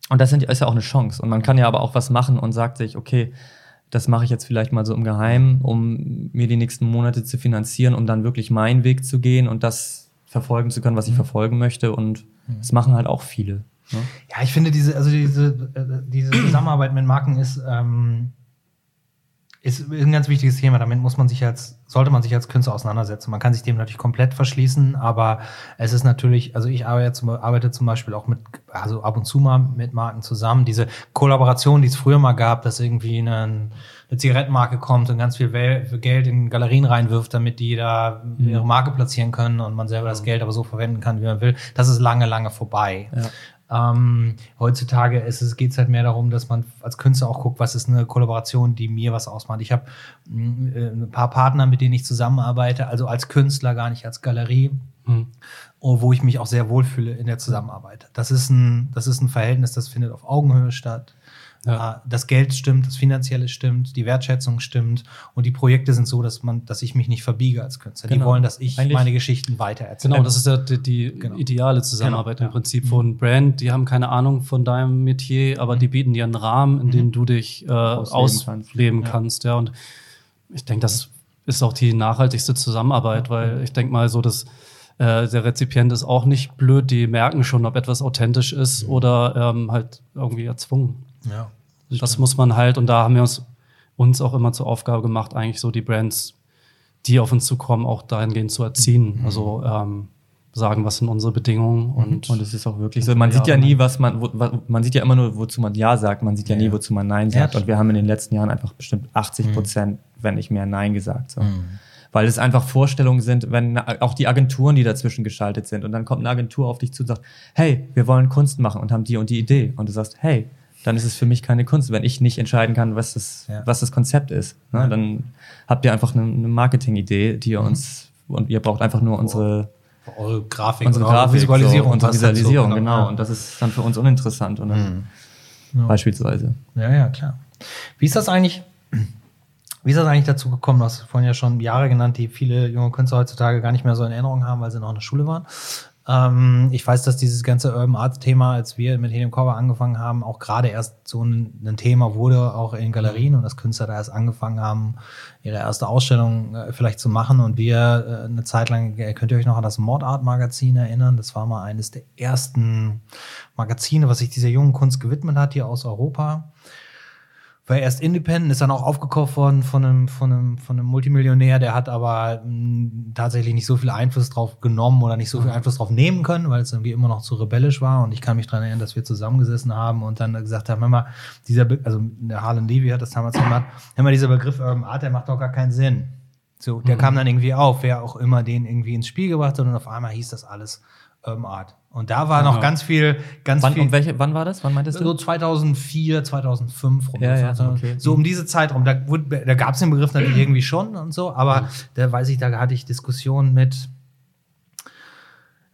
Und das sind, ist ja auch eine Chance. Und man kann ja aber auch was machen und sagt sich, okay, das mache ich jetzt vielleicht mal so im Geheimen, um mir die nächsten Monate zu finanzieren, um dann wirklich meinen Weg zu gehen und das verfolgen zu können, was ich verfolgen möchte. Und das machen halt auch viele. Ne? Ja, ich finde diese, also diese, äh, diese Zusammenarbeit mit Marken ist, ähm, ist ein ganz wichtiges Thema. Damit muss man sich als, sollte man sich als Künstler auseinandersetzen. Man kann sich dem natürlich komplett verschließen, aber es ist natürlich, also ich arbeite zum, arbeite zum Beispiel auch mit, also ab und zu mal mit Marken zusammen. Diese Kollaboration, die es früher mal gab, dass irgendwie eine, eine Zigarettenmarke kommt und ganz viel Geld in Galerien reinwirft, damit die da ihre Marke platzieren können und man selber das Geld aber so verwenden kann, wie man will. Das ist lange, lange vorbei. Ähm, heutzutage es, geht es halt mehr darum, dass man als Künstler auch guckt, was ist eine Kollaboration, die mir was ausmacht. Ich habe äh, ein paar Partner, mit denen ich zusammenarbeite, also als Künstler, gar nicht als Galerie, Hm. oh, wo ich mich auch sehr wohlfühle in der Zusammenarbeit. Das ist ein, das ist ein Verhältnis, das findet auf Augenhöhe statt. Ja. Äh, Das Geld stimmt, das Finanzielle stimmt, die Wertschätzung stimmt und die Projekte sind so, dass man, dass ich mich nicht verbiege als Künstler. Die Genau. wollen, dass ich Eigentlich- meine Geschichten weitererzähle. Genau, das ist ja die, die Genau. ideale Zusammenarbeit Genau, im Prinzip von Brand. Die haben keine Ahnung von deinem Metier, aber die bieten dir einen Rahmen, in dem du dich äh, Ausleben ausleben kannst. kannst. Ja, und ich denke, das ist auch die nachhaltigste Zusammenarbeit, weil ich denke mal so, dass äh, der Rezipient ist auch nicht blöd, die merken schon, ob etwas authentisch ist oder ähm, halt irgendwie erzwungen. Ja. Und das muss man halt, und da haben wir uns, uns auch immer zur Aufgabe gemacht, eigentlich so die Brands, die auf uns zukommen, auch dahingehend zu erziehen. Also ähm, sagen, was sind unsere Bedingungen und, Und es ist auch wirklich so. Man sieht ja nie, was man, wo, man sieht ja immer nur, wozu man Ja sagt. Man sieht ja nie, wozu man Nein Ja, sagt. Und wir haben in den letzten Jahren einfach bestimmt 80 Prozent, wenn nicht mehr Nein gesagt. So. Weil es einfach Vorstellungen sind, wenn auch die Agenturen, die dazwischen geschaltet sind. Und dann kommt eine Agentur auf dich zu und sagt, hey, wir wollen Kunst machen und haben die und die Idee. Und du sagst, hey, dann ist es für mich keine Kunst, wenn ich nicht entscheiden kann, was das, Ja. was das Konzept ist. Ne? Dann habt ihr einfach eine, eine Marketing-Idee, die ihr uns, und ihr braucht einfach nur unsere, Eure Grafik, unsere Grafik, Visualisierung. so, unsere halt Visualisierung, so, genau. Ja. Und das ist dann für uns uninteressant. Und dann beispielsweise. Ja, ja, klar. Wie ist das eigentlich? Wie ist das eigentlich dazu gekommen? Du hast vorhin ja schon Jahre genannt, die viele junge Künstler heutzutage gar nicht mehr so in Erinnerung haben, weil sie noch in der Schule waren. Ähm, ich weiß, dass dieses ganze Urban Arts Thema, als wir mit Helium Cover angefangen haben, auch gerade erst so ein, ein Thema wurde, auch in Galerien und dass Künstler da erst angefangen haben, ihre erste Ausstellung äh, vielleicht zu machen. Und wir äh, eine Zeit lang, äh, könnt ihr euch noch an das Mordart Magazin erinnern? Das war mal eines der ersten Magazine, was sich dieser jungen Kunst gewidmet hat, hier aus Europa war erst independent, ist dann auch aufgekauft worden von einem, von einem, von einem Multimillionär, der hat aber mh, tatsächlich nicht so viel Einfluss drauf genommen oder nicht so viel Einfluss drauf nehmen können, weil es irgendwie immer noch zu rebellisch war. Und ich kann mich daran erinnern, dass wir zusammengesessen haben und dann gesagt haben, hör mal, dieser, Be also der Harlan Levy hat das damals gemacht, hör mal, dieser Begriff Urban Art, der macht doch gar keinen Sinn. So, der kam dann irgendwie auf, wer auch immer den irgendwie ins Spiel gebracht hat und auf einmal hieß das alles Urban Art. Und da war noch Ja. ganz viel, ganz Wann, viel. und welche, wann war das? Wann meintest So du? 2004, 2005 rum. Ja, ja, okay. So um diese Zeitraum. Da, wurde- da gab es den Begriff natürlich irgendwie schon und so, aber da weiß ich, da hatte ich Diskussionen mit,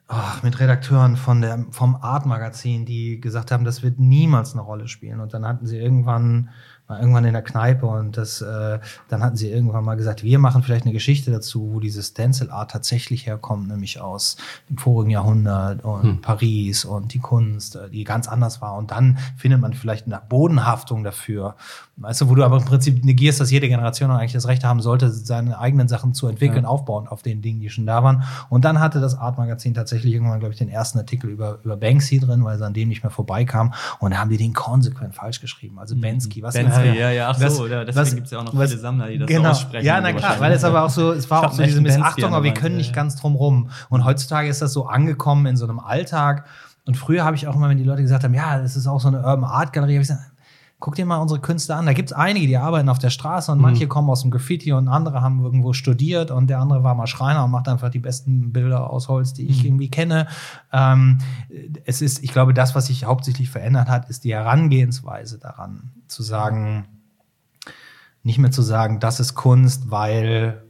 ach, mit Redakteuren von der, vom Art-Magazin, die gesagt haben, das wird niemals eine Rolle spielen. Und dann hatten sie irgendwann, war irgendwann in der Kneipe und das, äh, dann hatten sie irgendwann mal gesagt, wir machen vielleicht eine Geschichte dazu, wo diese Stencil-Art tatsächlich herkommt, nämlich aus dem vorigen Jahrhundert und Paris und die Kunst, äh, die ganz anders war. Und dann findet man vielleicht eine Bodenhaftung dafür. Weißt du, wo du aber im Prinzip negierst, dass jede Generation eigentlich das Recht haben sollte, seine eigenen Sachen zu entwickeln, aufbauend auf den Dingen, die schon da waren. Und dann hatte das Art-Magazin tatsächlich irgendwann, glaube ich, den ersten Artikel über, über Banksy drin, weil sie an dem nicht mehr vorbeikam. Und da haben die den konsequent falsch geschrieben. Also Bensky, was Bensky, für- ja, ja, ach so, ja, deswegen was- gibt's ja auch noch was- viele Sammler, die das genau. so aussprechen. Ja, na klar, weil es aber auch so, es war Ich auch so diese Missachtung, aber wir können nicht ganz drum rum. Und heutzutage ist das so angekommen in so einem Alltag. Und früher habe ich auch immer, wenn die Leute gesagt haben, ja, das ist auch so eine Urban Art Galerie, habe ich gesagt, guck dir mal unsere Künstler an. Da gibt es einige, die arbeiten auf der Straße und Mhm. manche kommen aus dem Graffiti und andere haben irgendwo studiert und der andere war mal Schreiner und macht einfach die besten Bilder aus Holz, die Mhm. ich irgendwie kenne. Ähm, es ist, ich glaube, das, was sich hauptsächlich verändert hat, ist die Herangehensweise daran, zu sagen, nicht mehr zu sagen, das ist Kunst, weil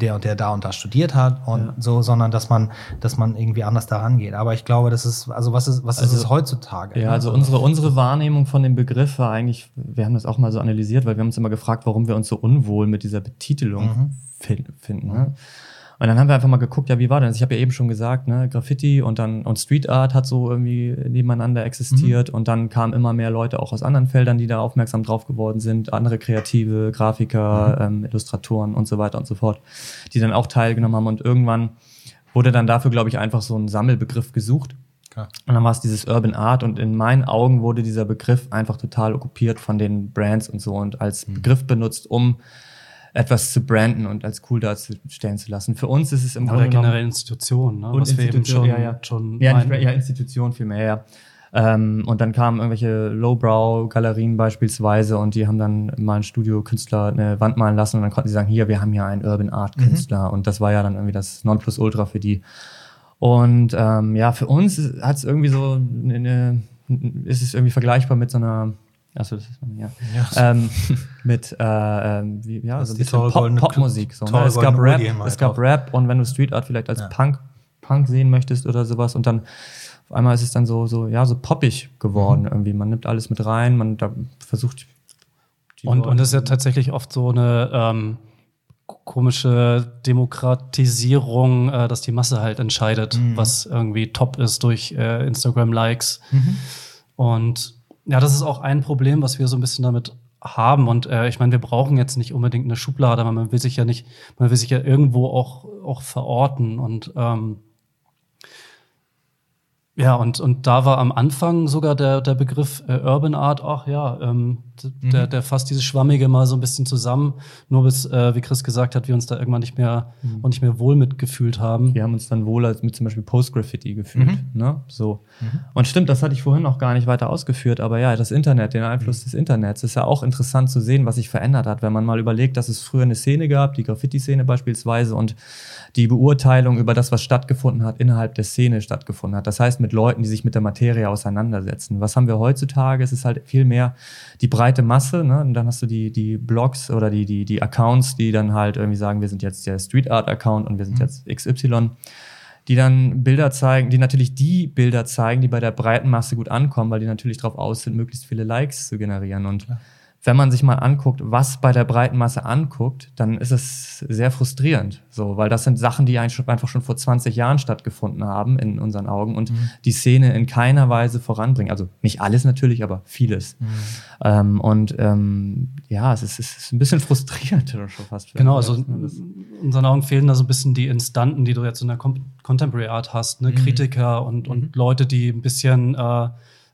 der und der da und da studiert hat und so, sondern dass man, dass man irgendwie anders daran geht. Aber ich glaube, das ist, also was ist, was ist Also- es heutzutage? Ja, ne? also unsere, unsere Wahrnehmung von dem Begriff war eigentlich, wir haben das auch mal so analysiert, weil wir haben uns immer gefragt, warum wir uns so unwohl mit dieser Betitelung fin- finden. Ne? Und dann haben wir einfach mal geguckt, ja, wie war denn das? Ich habe ja eben schon gesagt, ne, Graffiti und dann und Street Art hat so irgendwie nebeneinander existiert und dann kamen immer mehr Leute auch aus anderen Feldern, die da aufmerksam drauf geworden sind, andere Kreative, Grafiker, ähm, Illustratoren und so weiter und so fort, die dann auch teilgenommen haben und irgendwann wurde dann dafür, glaube ich, einfach so ein Sammelbegriff gesucht. Klar. Und dann war es dieses Urban Art und in meinen Augen wurde dieser Begriff einfach total okkupiert von den Brands und so und als Mhm. Begriff benutzt, um etwas zu branden und als cool darstellen zu lassen. Für uns ist es im Oder Grunde generell genommen Institutionen, ne? und was wir eben Institution, schon, ja, ja. schon ja, nicht, ja, Institution vielmehr, ja. Ähm, und dann kamen irgendwelche Lowbrow-Galerien beispielsweise und die haben dann mal einen Studio-Künstler eine Wand malen lassen und dann konnten sie sagen, hier, wir haben hier einen Urban Art-Künstler und das war ja dann irgendwie das Nonplusultra für die. Und ähm, ja, für uns hat es irgendwie so eine, ist es irgendwie vergleichbar mit so einer, achso, das ist ja, Ähm, <laughs> mit äh, ähm, wie, ja, Das so ein bisschen Pop, Popmusik. So, ne? Es gab Rap, es gab. Rap und wenn du Street Art vielleicht als Ja. Punk, Punk sehen möchtest oder sowas und dann auf einmal ist es dann so, so ja, so poppig geworden Mhm. irgendwie. Man nimmt alles mit rein, man da versucht Und, Leute- und es ist ja tatsächlich oft so eine ähm, komische Demokratisierung, äh, dass die Masse halt entscheidet, Mhm. was irgendwie top ist durch äh, Instagram-Likes. Und ja, das ist auch ein Problem, was wir so ein bisschen damit haben. Und äh, ich meine, wir brauchen jetzt nicht unbedingt eine Schublade, aber man will sich ja nicht, man will sich ja irgendwo auch, auch verorten. Und ähm, Ja, und, und da war am Anfang sogar der, der Begriff äh, Urban Art, ach ja, ähm, Mhm. der, der fasst dieses Schwammige mal so ein bisschen zusammen, nur bis, äh, wie Chris gesagt hat, wir uns da irgendwann nicht mehr Mhm. und nicht mehr wohl mitgefühlt haben. Wir haben uns dann wohl als mit zum Beispiel Post-Graffiti gefühlt. Mhm. Ne? So. Und stimmt, das hatte ich vorhin noch gar nicht weiter ausgeführt, aber ja, das Internet, den Einfluss des Internets, ist ja auch interessant zu sehen, was sich verändert hat. Wenn man mal überlegt, dass es früher eine Szene gab, die Graffiti-Szene beispielsweise, und die Beurteilung über das, was stattgefunden hat, innerhalb der Szene stattgefunden hat. Das heißt, mit Leuten, die sich mit der Materie auseinandersetzen. Was haben wir heutzutage? Es ist halt viel mehr die breite Masse, ne? Und dann hast du die, die Blogs oder die, die, die Accounts, die dann halt irgendwie sagen, wir sind jetzt der Street Art Account und wir sind jetzt XY, die dann Bilder zeigen, die natürlich die Bilder zeigen, die bei der breiten Masse gut ankommen, weil die natürlich darauf aus sind, möglichst viele Likes zu generieren. Und wenn man sich mal anguckt, was bei der breiten Masse anguckt, dann ist es sehr frustrierend. So, weil das sind Sachen, die einfach schon vor 20 Jahren stattgefunden haben in unseren Augen und die Szene in keiner Weise voranbringen. Also nicht alles natürlich, aber vieles. Ähm, und ähm, ja, es ist, es ist ein bisschen <laughs> frustrierend schon fast. Genau, also das- in unseren Augen fehlen da so ein bisschen die Instanten, die du jetzt in der Contemporary Art hast, ne? Kritiker und, und Leute, die ein bisschen äh,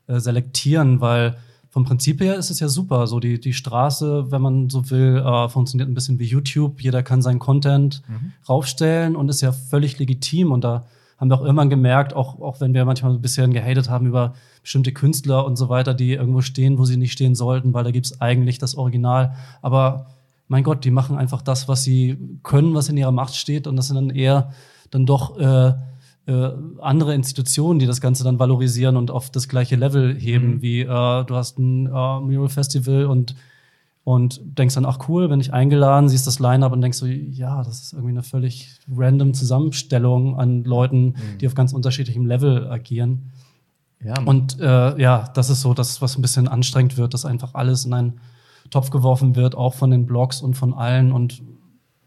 äh, selektieren, weil vom Prinzip her ist es ja super. So die, die Straße, wenn man so will, äh, funktioniert ein bisschen wie YouTube. Jeder kann seinen Content raufstellen und ist ja völlig legitim. Und da haben wir auch irgendwann gemerkt, auch, auch wenn wir manchmal so ein bisschen gehatet haben über bestimmte Künstler und so weiter, die irgendwo stehen, wo sie nicht stehen sollten, weil da gibt es eigentlich das Original. Aber mein Gott, die machen einfach das, was sie können, was in ihrer Macht steht. Und das sind dann eher dann doch äh, äh, andere Institutionen, die das Ganze dann valorisieren und auf das gleiche Level heben, wie äh, du hast ein äh, Mural Festival und und denkst dann, ach cool, bin ich eingeladen, siehst das Line-Up und denkst so, ja, das ist irgendwie eine völlig random Zusammenstellung an Leuten, die auf ganz unterschiedlichem Level agieren. ja, Und äh, ja, das ist so das, was ein bisschen anstrengend wird, dass einfach alles in einen Topf geworfen wird, auch von den Blogs und von allen und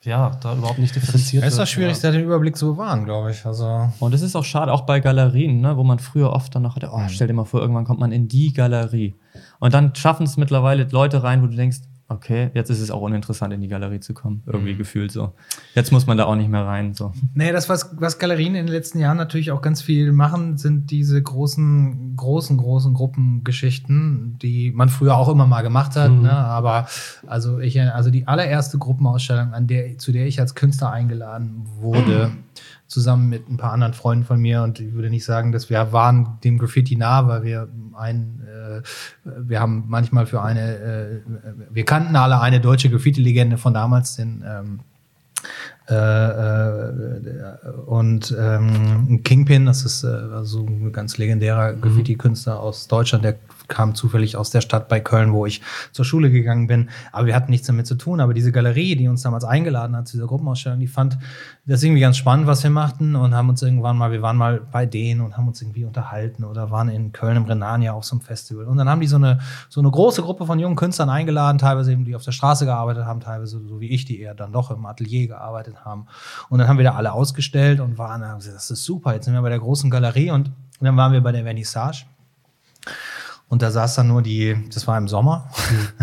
ja, da überhaupt nicht differenziert Es ist doch schwierig, da den Überblick zu bewahren, glaube ich. Also, Und es ist auch schade, auch bei Galerien, ne, wo man früher oft dann noch hatte, oh, stell dir mal vor, irgendwann kommt man in die Galerie. Und dann schaffen es mittlerweile Leute rein, wo du denkst, okay, jetzt ist es auch uninteressant, in die Galerie zu kommen. Irgendwie gefühlt so. Jetzt muss man da auch nicht mehr rein. So. Nee, das, was, was Galerien in den letzten Jahren natürlich auch ganz viel machen, sind diese großen, großen, großen Gruppengeschichten, die man früher auch immer mal gemacht hat. Mhm. Ne? Aber also ich, also die allererste Gruppenausstellung, an der, zu der ich als Künstler eingeladen wurde, <clears throat> zusammen mit ein paar anderen Freunden von mir, und ich würde nicht sagen, dass wir waren dem Graffiti nah, weil wir ein, äh, wir haben manchmal für eine, äh, wir kannten alle eine deutsche Graffiti-Legende von damals, den ähm, äh, äh, und ähm, Kingpin, das ist äh, so ein ganz legendärer Graffiti-Künstler aus Deutschland, der kam zufällig aus der Stadt bei Köln, wo ich zur Schule gegangen bin. Aber wir hatten nichts damit zu tun. Aber diese Galerie, die uns damals eingeladen hat zu dieser Gruppenausstellung, die fand das irgendwie ganz spannend, was wir machten und haben uns irgendwann mal, wir waren mal bei denen und haben uns irgendwie unterhalten oder waren in Köln im Renania auf so einem Festival. Und dann haben die so eine, so eine große Gruppe von jungen Künstlern eingeladen, teilweise eben, die auf der Straße gearbeitet haben, teilweise so wie ich, die eher dann doch im Atelier gearbeitet haben. Und dann haben wir da alle ausgestellt und waren, haben gesagt, das ist super, jetzt sind wir bei der großen Galerie und dann waren wir bei der Vernissage. Und da saß dann nur die, das war im Sommer,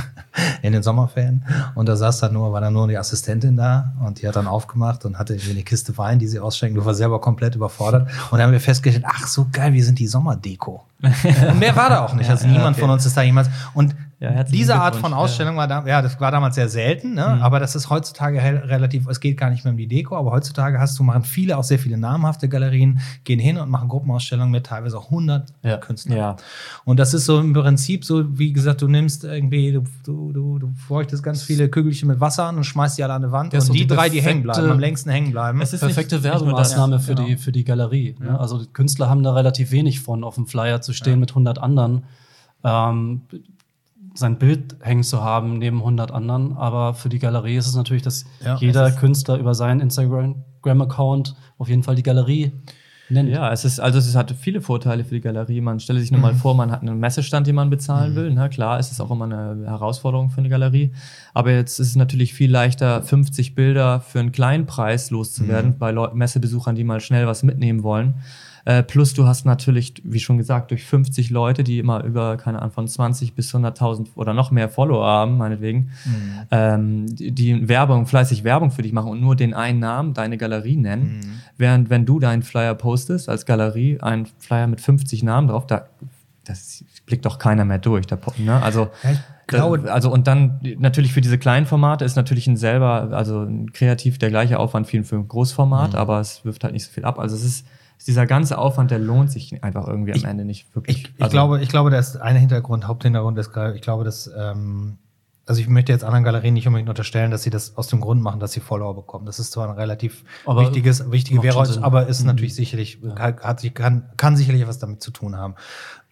<laughs> in den Sommerferien. Und da saß dann nur, war dann nur die Assistentin da und die hat dann aufgemacht und hatte irgendwie eine Kiste Wein, die sie ausschenken. Du war selber komplett überfordert. Und dann haben wir festgestellt, ach so geil, wir sind die Sommerdeko. und <laughs> mehr war da auch nicht. Also niemand okay. von uns ist da jemals. Und Ja, diese Art von. Ausstellung war da, ja, das war damals sehr selten, ne? aber das ist heutzutage relativ, es geht gar nicht mehr um die Deko, aber heutzutage hast du, machen viele, auch sehr viele namhafte Galerien, gehen hin und machen Gruppenausstellungen mit teilweise auch 100 Ja. Künstlern. Ja. Und das ist so im Prinzip so, wie gesagt, du nimmst irgendwie, du, du, du, du feuchtest ganz viele Kügelchen mit Wasser an und schmeißt die alle an die Wand. Ja, und so die, die drei, die hängen bleiben, am längsten hängen bleiben. Es ist perfekte nicht. Werbemaßnahme für, genau. die, für die Galerie. Ne? Also die Künstler haben da relativ wenig von, auf dem Flyer zu stehen mit 100 anderen. Ähm, sein Bild hängen zu haben neben 100 anderen. Aber für die Galerie ist es natürlich, dass Ja, jeder es Künstler über seinen Instagram-Account auf jeden Fall die Galerie nennt. Ja, es ist, also es hat viele Vorteile für die Galerie. Man stelle sich nur Mhm. mal vor, man hat einen Messestand, den man bezahlen will. Na klar, es ist auch immer eine Herausforderung für eine Galerie. Aber jetzt ist es natürlich viel leichter, 50 Bilder für einen kleinen Preis loszuwerden Mhm. bei Leu Messebesuchern, die mal schnell was mitnehmen wollen. Äh, plus du hast natürlich, wie schon gesagt, durch 50 Leute, die immer über, keine Ahnung, von 20 bis 100.000 oder noch mehr Follower haben, meinetwegen, mhm. ähm, die, die, Werbung, fleißig Werbung für dich machen und nur den einen Namen, deine Galerie nennen. Mhm. Während wenn du deinen Flyer postest als Galerie, einen Flyer mit 50 Namen drauf, da das blickt doch keiner mehr durch. Da, ne? Also ja, glaube, also und dann natürlich für diese kleinen Formate ist natürlich ein selber, also kreativ der gleiche Aufwand wie für ein Großformat, mhm. aber es wirft halt nicht so viel ab. Also es ist, dieser ganze Aufwand, der lohnt sich einfach irgendwie am ich, Ende nicht wirklich. Ich, ich also, glaube, ich glaube, das ist ein Hintergrund, Haupthintergrund ist, ich glaube, dass ähm, also ich möchte jetzt anderen Galerien nicht unbedingt unterstellen, dass sie das aus dem Grund machen, dass sie Follower bekommen. Das ist zwar ein relativ aber wichtiges, wichtige Währung, aber ist mhm. natürlich sicherlich, ja. hat, kann, kann sicherlich was damit zu tun haben.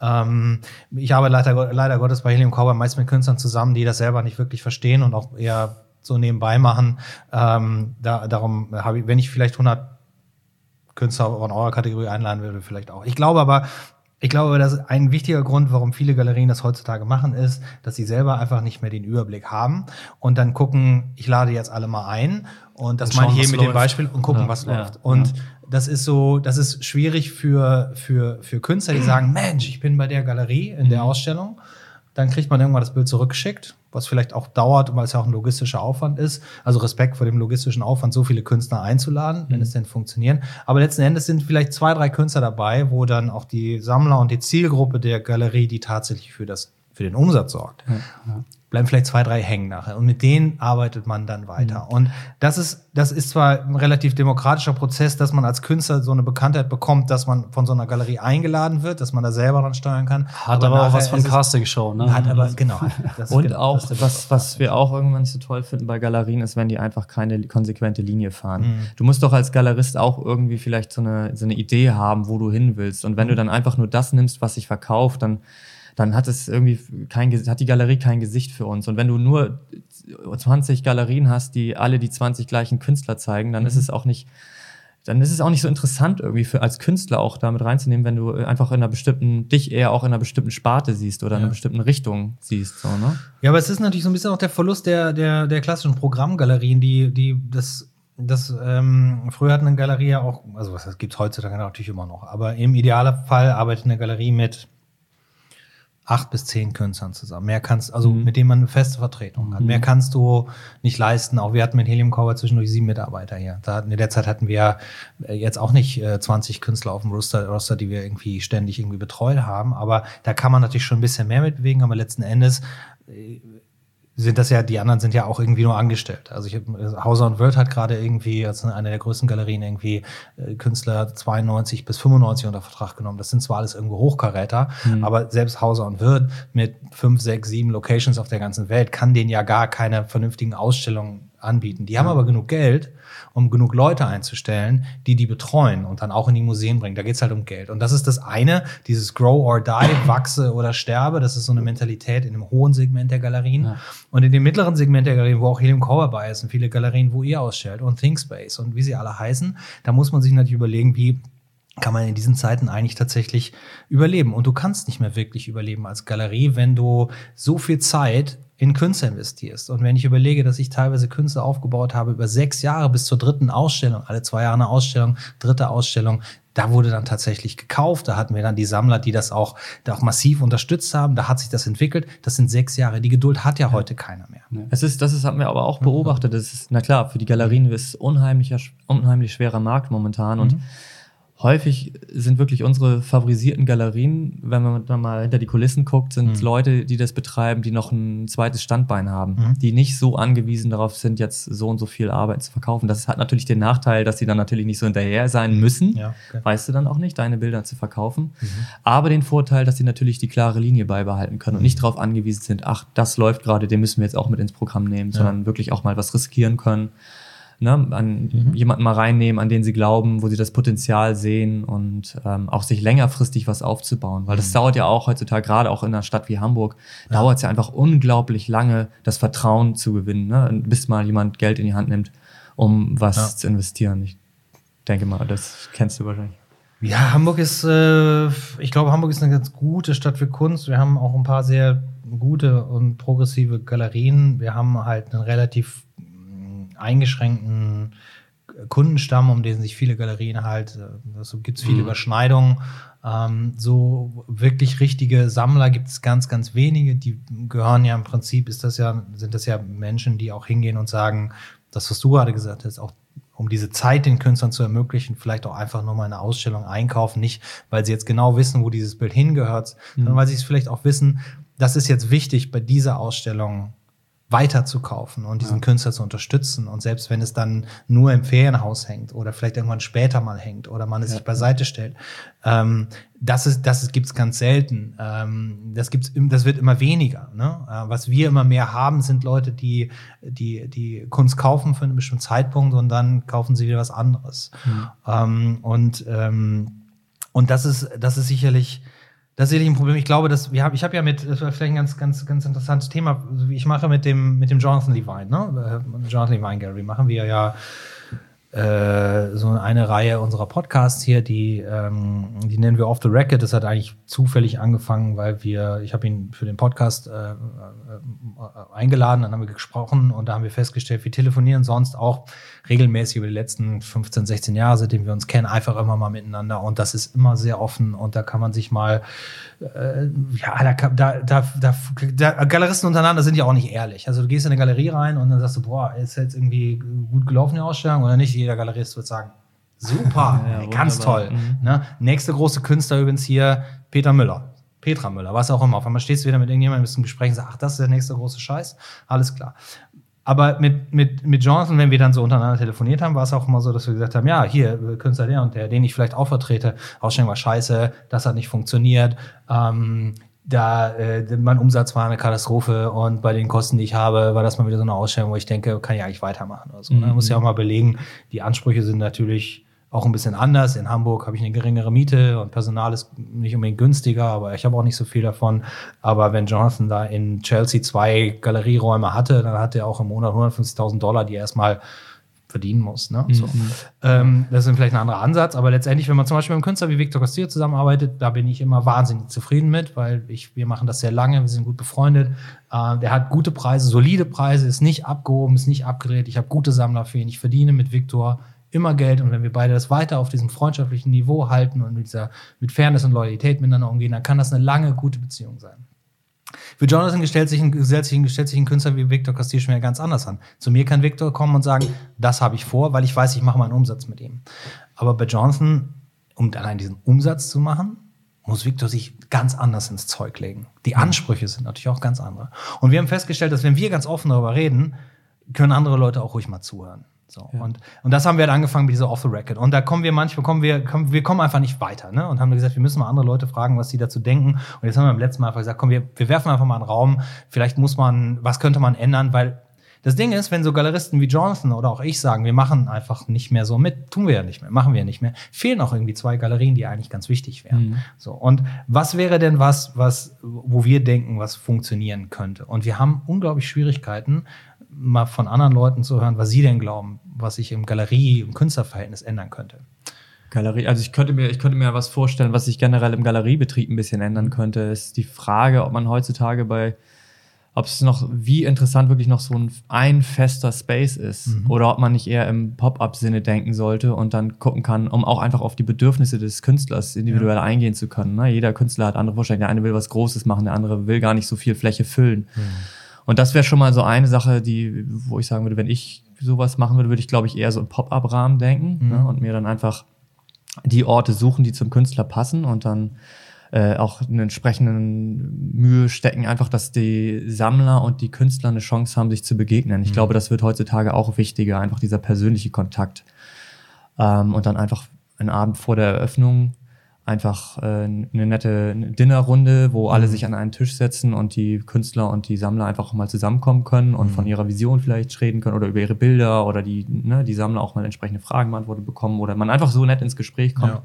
Ähm, ich arbeite leider, leider Gottes bei Helium Cowboy meist mit Künstlern zusammen, die das selber nicht wirklich verstehen und auch eher so nebenbei machen. Ähm, da, darum habe ich, wenn ich vielleicht 100 Künstler von eurer Kategorie einladen würde, vielleicht auch. Ich glaube aber, ich glaube, dass ein wichtiger Grund, warum viele Galerien das heutzutage machen, ist, dass sie selber einfach nicht mehr den Überblick haben und dann gucken, ich lade jetzt alle mal ein und das und meine ich eben mit läuft. dem Beispiel und gucken, ja, was ja, läuft. Und ja. das ist so, das ist schwierig für, für, für Künstler, die sagen, Mensch, ich bin bei der Galerie in der mhm. Ausstellung. Dann kriegt man irgendwann das Bild zurückgeschickt was vielleicht auch dauert, weil es ja auch ein logistischer Aufwand ist. Also Respekt vor dem logistischen Aufwand, so viele Künstler einzuladen, wenn mhm. es denn funktionieren. Aber letzten Endes sind vielleicht zwei, drei Künstler dabei, wo dann auch die Sammler und die Zielgruppe der Galerie, die tatsächlich für das, für den Umsatz sorgt. Ja, ja bleiben vielleicht zwei, drei hängen nachher. Und mit denen arbeitet man dann weiter. Mhm. Und das ist, das ist zwar ein relativ demokratischer Prozess, dass man als Künstler so eine Bekanntheit bekommt, dass man von so einer Galerie eingeladen wird, dass man da selber dran steuern kann. Hat aber, aber auch was von Castingshow, ne? Hat aber, genau. Und genau, auch, was, was wir auch irgendwann so toll finden bei Galerien, ist, wenn die einfach keine konsequente Linie fahren. Mhm. Du musst doch als Galerist auch irgendwie vielleicht so eine, so eine Idee haben, wo du hin willst. Und wenn mhm. du dann einfach nur das nimmst, was sich verkauft, dann dann hat es irgendwie kein, hat die Galerie kein Gesicht für uns. Und wenn du nur 20 Galerien hast, die alle die 20 gleichen Künstler zeigen, dann mhm. ist es auch nicht, dann ist es auch nicht so interessant irgendwie für als Künstler auch damit reinzunehmen, wenn du einfach in einer bestimmten, dich eher auch in einer bestimmten Sparte siehst oder in einer bestimmten Richtung siehst. So, ne? Ja, aber es ist natürlich so ein bisschen auch der Verlust der, der, der klassischen Programmgalerien, die, die das das ähm, früher hat eine Galerie ja auch, also was das gibt es heutzutage natürlich immer noch, aber im Idealfall arbeitet eine Galerie mit acht bis zehn Künstlern zusammen. Mehr kannst, also mhm. mit denen man eine feste Vertretung hat. Mhm. Mehr kannst du nicht leisten. Auch wir hatten mit Helium Cover zwischendurch sieben Mitarbeiter hier. Da hatten, in der Zeit hatten wir äh, jetzt auch nicht äh, 20 Künstler auf dem Roster, Roster, die wir irgendwie ständig irgendwie betreut haben. Aber da kann man natürlich schon ein bisschen mehr mitbewegen. Aber letzten Endes äh, sind das ja, die anderen sind ja auch irgendwie nur angestellt. Also ich Hauser und Wörth hat gerade irgendwie, als eine der größten Galerien, irgendwie äh, Künstler 92 bis 95 unter Vertrag genommen. Das sind zwar alles irgendwo Hochkaräter, mhm. aber selbst Hauser und Wörth mit fünf, sechs, sieben Locations auf der ganzen Welt kann denen ja gar keine vernünftigen Ausstellungen anbieten. Die haben aber genug Geld, um genug Leute einzustellen, die die betreuen und dann auch in die Museen bringen. Da geht's halt um Geld. Und das ist das eine, dieses Grow or Die, wachse oder sterbe. Das ist so eine Mentalität in einem hohen Segment der Galerien. Ja. Und in dem mittleren Segment der Galerien, wo auch Helium Core bei ist und viele Galerien, wo ihr ausstellt und ThinkSpace und wie sie alle heißen, da muss man sich natürlich überlegen, wie kann man in diesen Zeiten eigentlich tatsächlich überleben. Und du kannst nicht mehr wirklich überleben als Galerie, wenn du so viel Zeit in Künstler investierst. Und wenn ich überlege, dass ich teilweise Künstler aufgebaut habe über sechs Jahre bis zur dritten Ausstellung, alle zwei Jahre eine Ausstellung, dritte Ausstellung, da wurde dann tatsächlich gekauft. Da hatten wir dann die Sammler, die das auch, da auch massiv unterstützt haben. Da hat sich das entwickelt. Das sind sechs Jahre. Die Geduld hat ja, ja. heute keiner mehr. Es ist, das ist, haben wir aber auch beobachtet. Das ist, na klar, für die Galerien ist es unheimlicher, unheimlich schwerer Markt momentan. Und mhm häufig sind wirklich unsere favorisierten Galerien, wenn man dann mal hinter die Kulissen guckt, sind mhm. Leute, die das betreiben, die noch ein zweites Standbein haben, mhm. die nicht so angewiesen darauf sind, jetzt so und so viel Arbeit zu verkaufen. Das hat natürlich den Nachteil, dass sie dann natürlich nicht so hinterher sein müssen, ja, okay. weißt du dann auch nicht, deine Bilder zu verkaufen. Mhm. Aber den Vorteil, dass sie natürlich die klare Linie beibehalten können und nicht darauf angewiesen sind, ach, das läuft gerade, den müssen wir jetzt auch mit ins Programm nehmen, ja. sondern wirklich auch mal was riskieren können ne, an mhm. jemanden mal reinnehmen, an den sie glauben, wo sie das Potenzial sehen und ähm, auch sich längerfristig was aufzubauen. Weil das mhm. dauert ja auch heutzutage, gerade auch in einer Stadt wie Hamburg, ja. dauert es ja einfach unglaublich lange, das Vertrauen zu gewinnen, ne, bis mal jemand Geld in die Hand nimmt, um was ja. zu investieren. Ich denke mal, das kennst du wahrscheinlich. Ja, Hamburg ist, äh, ich glaube, Hamburg ist eine ganz gute Stadt für Kunst. Wir haben auch ein paar sehr gute und progressive Galerien. Wir haben halt einen relativ eingeschränkten Kundenstamm, um den sich viele Galerien halt, äh, also gibt es viele mhm. Überschneidungen. Ähm, so wirklich richtige Sammler gibt es ganz, ganz wenige. Die gehören ja im Prinzip, ist das ja, sind das ja Menschen, die auch hingehen und sagen, das, was du gerade gesagt hast, auch um diese Zeit den Künstlern zu ermöglichen, vielleicht auch einfach nur mal eine Ausstellung einkaufen, nicht weil sie jetzt genau wissen, wo dieses Bild hingehört, mhm. sondern weil sie es vielleicht auch wissen, das ist jetzt wichtig bei dieser Ausstellung weiter zu kaufen und diesen ja. Künstler zu unterstützen. Und selbst wenn es dann nur im Ferienhaus hängt oder vielleicht irgendwann später mal hängt oder man es ja. sich beiseite stellt, ähm, das ist, das gibt's ganz selten. Ähm, das gibt's, das wird immer weniger. Ne? Äh, was wir immer mehr haben, sind Leute, die, die, die Kunst kaufen für einen bestimmten Zeitpunkt und dann kaufen sie wieder was anderes. Mhm. Ähm, und, ähm, und das ist, das ist sicherlich, das ist sicherlich ein Problem. Ich glaube, dass wir haben, ich habe ja mit, das war vielleicht ein ganz, ganz, ganz interessantes Thema, ich mache mit dem, mit dem Jonathan Levine, ne? Äh, Jonathan Levine Gallery machen wir ja äh, so eine Reihe unserer Podcasts hier, die, ähm, die nennen wir Off the Record. Das hat eigentlich zufällig angefangen, weil wir, ich habe ihn für den Podcast äh, äh, eingeladen, dann haben wir gesprochen und da haben wir festgestellt, wir telefonieren sonst auch regelmäßig über die letzten 15, 16 Jahre, seitdem wir uns kennen, einfach immer mal miteinander und das ist immer sehr offen und da kann man sich mal, äh, ja, da, da, da, da, Galeristen untereinander sind ja auch nicht ehrlich. Also du gehst in eine Galerie rein und dann sagst du, boah, ist jetzt irgendwie gut gelaufen die Ausstellung oder nicht? Jeder Galerist wird sagen, super, <laughs> ja, ganz toll. Mhm. Ne? Nächste große Künstler übrigens hier, Peter Müller. Petra Müller, was auch immer. Auf einmal stehst du wieder mit irgendjemandem im Gespräch und sagst, ach, das ist der nächste große Scheiß. Alles klar. Aber mit, mit, mit Jonathan, wenn wir dann so untereinander telefoniert haben, war es auch immer so, dass wir gesagt haben, ja, hier, Künstler der und der, den ich vielleicht auch vertrete, Ausstellung war scheiße, das hat nicht funktioniert, ähm, da äh, mein Umsatz war eine Katastrophe und bei den Kosten, die ich habe, war das mal wieder so eine Ausstellung, wo ich denke, kann ich eigentlich weitermachen oder so. Ne? Mhm. Man muss ja auch mal belegen, die Ansprüche sind natürlich auch ein bisschen anders. In Hamburg habe ich eine geringere Miete und Personal ist nicht unbedingt günstiger, aber ich habe auch nicht so viel davon. Aber wenn Jonathan da in Chelsea zwei Galerieräume hatte, dann hat er auch im Monat 150.000 Dollar, die er erstmal verdienen muss. Ne? Mhm. So. Ähm, das ist vielleicht ein anderer Ansatz, aber letztendlich, wenn man zum Beispiel mit einem Künstler wie Victor Castillo zusammenarbeitet, da bin ich immer wahnsinnig zufrieden mit, weil ich, wir machen das sehr lange, wir sind gut befreundet. Äh, der hat gute Preise, solide Preise, ist nicht abgehoben, ist nicht abgedreht. Ich habe gute Sammler für ihn. Ich verdiene mit Victor immer Geld. Und wenn wir beide das weiter auf diesem freundschaftlichen Niveau halten und mit, dieser, mit Fairness und Loyalität miteinander umgehen, dann kann das eine lange, gute Beziehung sein. Für Jonathan gestellt sich ein, gestellt sich ein, gestellt sich ein Künstler wie Victor Castillo schon ganz anders an. Zu mir kann Victor kommen und sagen, das habe ich vor, weil ich weiß, ich mache mal einen Umsatz mit ihm. Aber bei Jonathan, um allein diesen Umsatz zu machen, muss Victor sich ganz anders ins Zeug legen. Die Ansprüche sind natürlich auch ganz andere. Und wir haben festgestellt, dass wenn wir ganz offen darüber reden, können andere Leute auch ruhig mal zuhören. So. Ja. Und, und das haben wir halt angefangen mit dieser Off the Record. Und da kommen wir manchmal, kommen wir, kommen, wir kommen einfach nicht weiter, ne? Und haben gesagt, wir müssen mal andere Leute fragen, was sie dazu denken. Und jetzt haben wir beim letzten Mal einfach gesagt, komm, wir, wir werfen einfach mal einen Raum. Vielleicht muss man, was könnte man ändern? Weil das Ding ist, wenn so Galeristen wie Jonathan oder auch ich sagen, wir machen einfach nicht mehr so mit, tun wir ja nicht mehr, machen wir ja nicht mehr, fehlen auch irgendwie zwei Galerien, die eigentlich ganz wichtig wären. Mhm. So. Und was wäre denn was, was, wo wir denken, was funktionieren könnte? Und wir haben unglaublich Schwierigkeiten, mal von anderen Leuten zu hören, was sie denn glauben, was sich im Galerie- und Künstlerverhältnis ändern könnte. Galerie, also ich könnte mir, ich könnte mir was vorstellen, was sich generell im Galeriebetrieb ein bisschen ändern könnte, ist die Frage, ob man heutzutage bei, ob es noch, wie interessant wirklich noch so ein, ein fester Space ist mhm. oder ob man nicht eher im Pop-up-Sinne denken sollte und dann gucken kann, um auch einfach auf die Bedürfnisse des Künstlers individuell ja. eingehen zu können. Ne? Jeder Künstler hat andere Vorstellungen. Der eine will was Großes machen, der andere will gar nicht so viel Fläche füllen. Mhm. Und das wäre schon mal so eine Sache, die, wo ich sagen würde, wenn ich sowas machen würde, würde ich, glaube ich, eher so im Pop-up-Rahmen denken mhm. ne, und mir dann einfach die Orte suchen, die zum Künstler passen und dann äh, auch einen entsprechenden Mühe stecken, einfach, dass die Sammler und die Künstler eine Chance haben, sich zu begegnen. Ich mhm. glaube, das wird heutzutage auch wichtiger, einfach dieser persönliche Kontakt. Ähm, und dann einfach einen Abend vor der Eröffnung einfach äh, eine nette Dinnerrunde, wo alle mhm. sich an einen Tisch setzen und die Künstler und die Sammler einfach mal zusammenkommen können und mhm. von ihrer Vision vielleicht reden können oder über ihre Bilder oder die, ne, die Sammler auch mal entsprechende Fragen beantwortet bekommen oder man einfach so nett ins Gespräch kommt. Ja.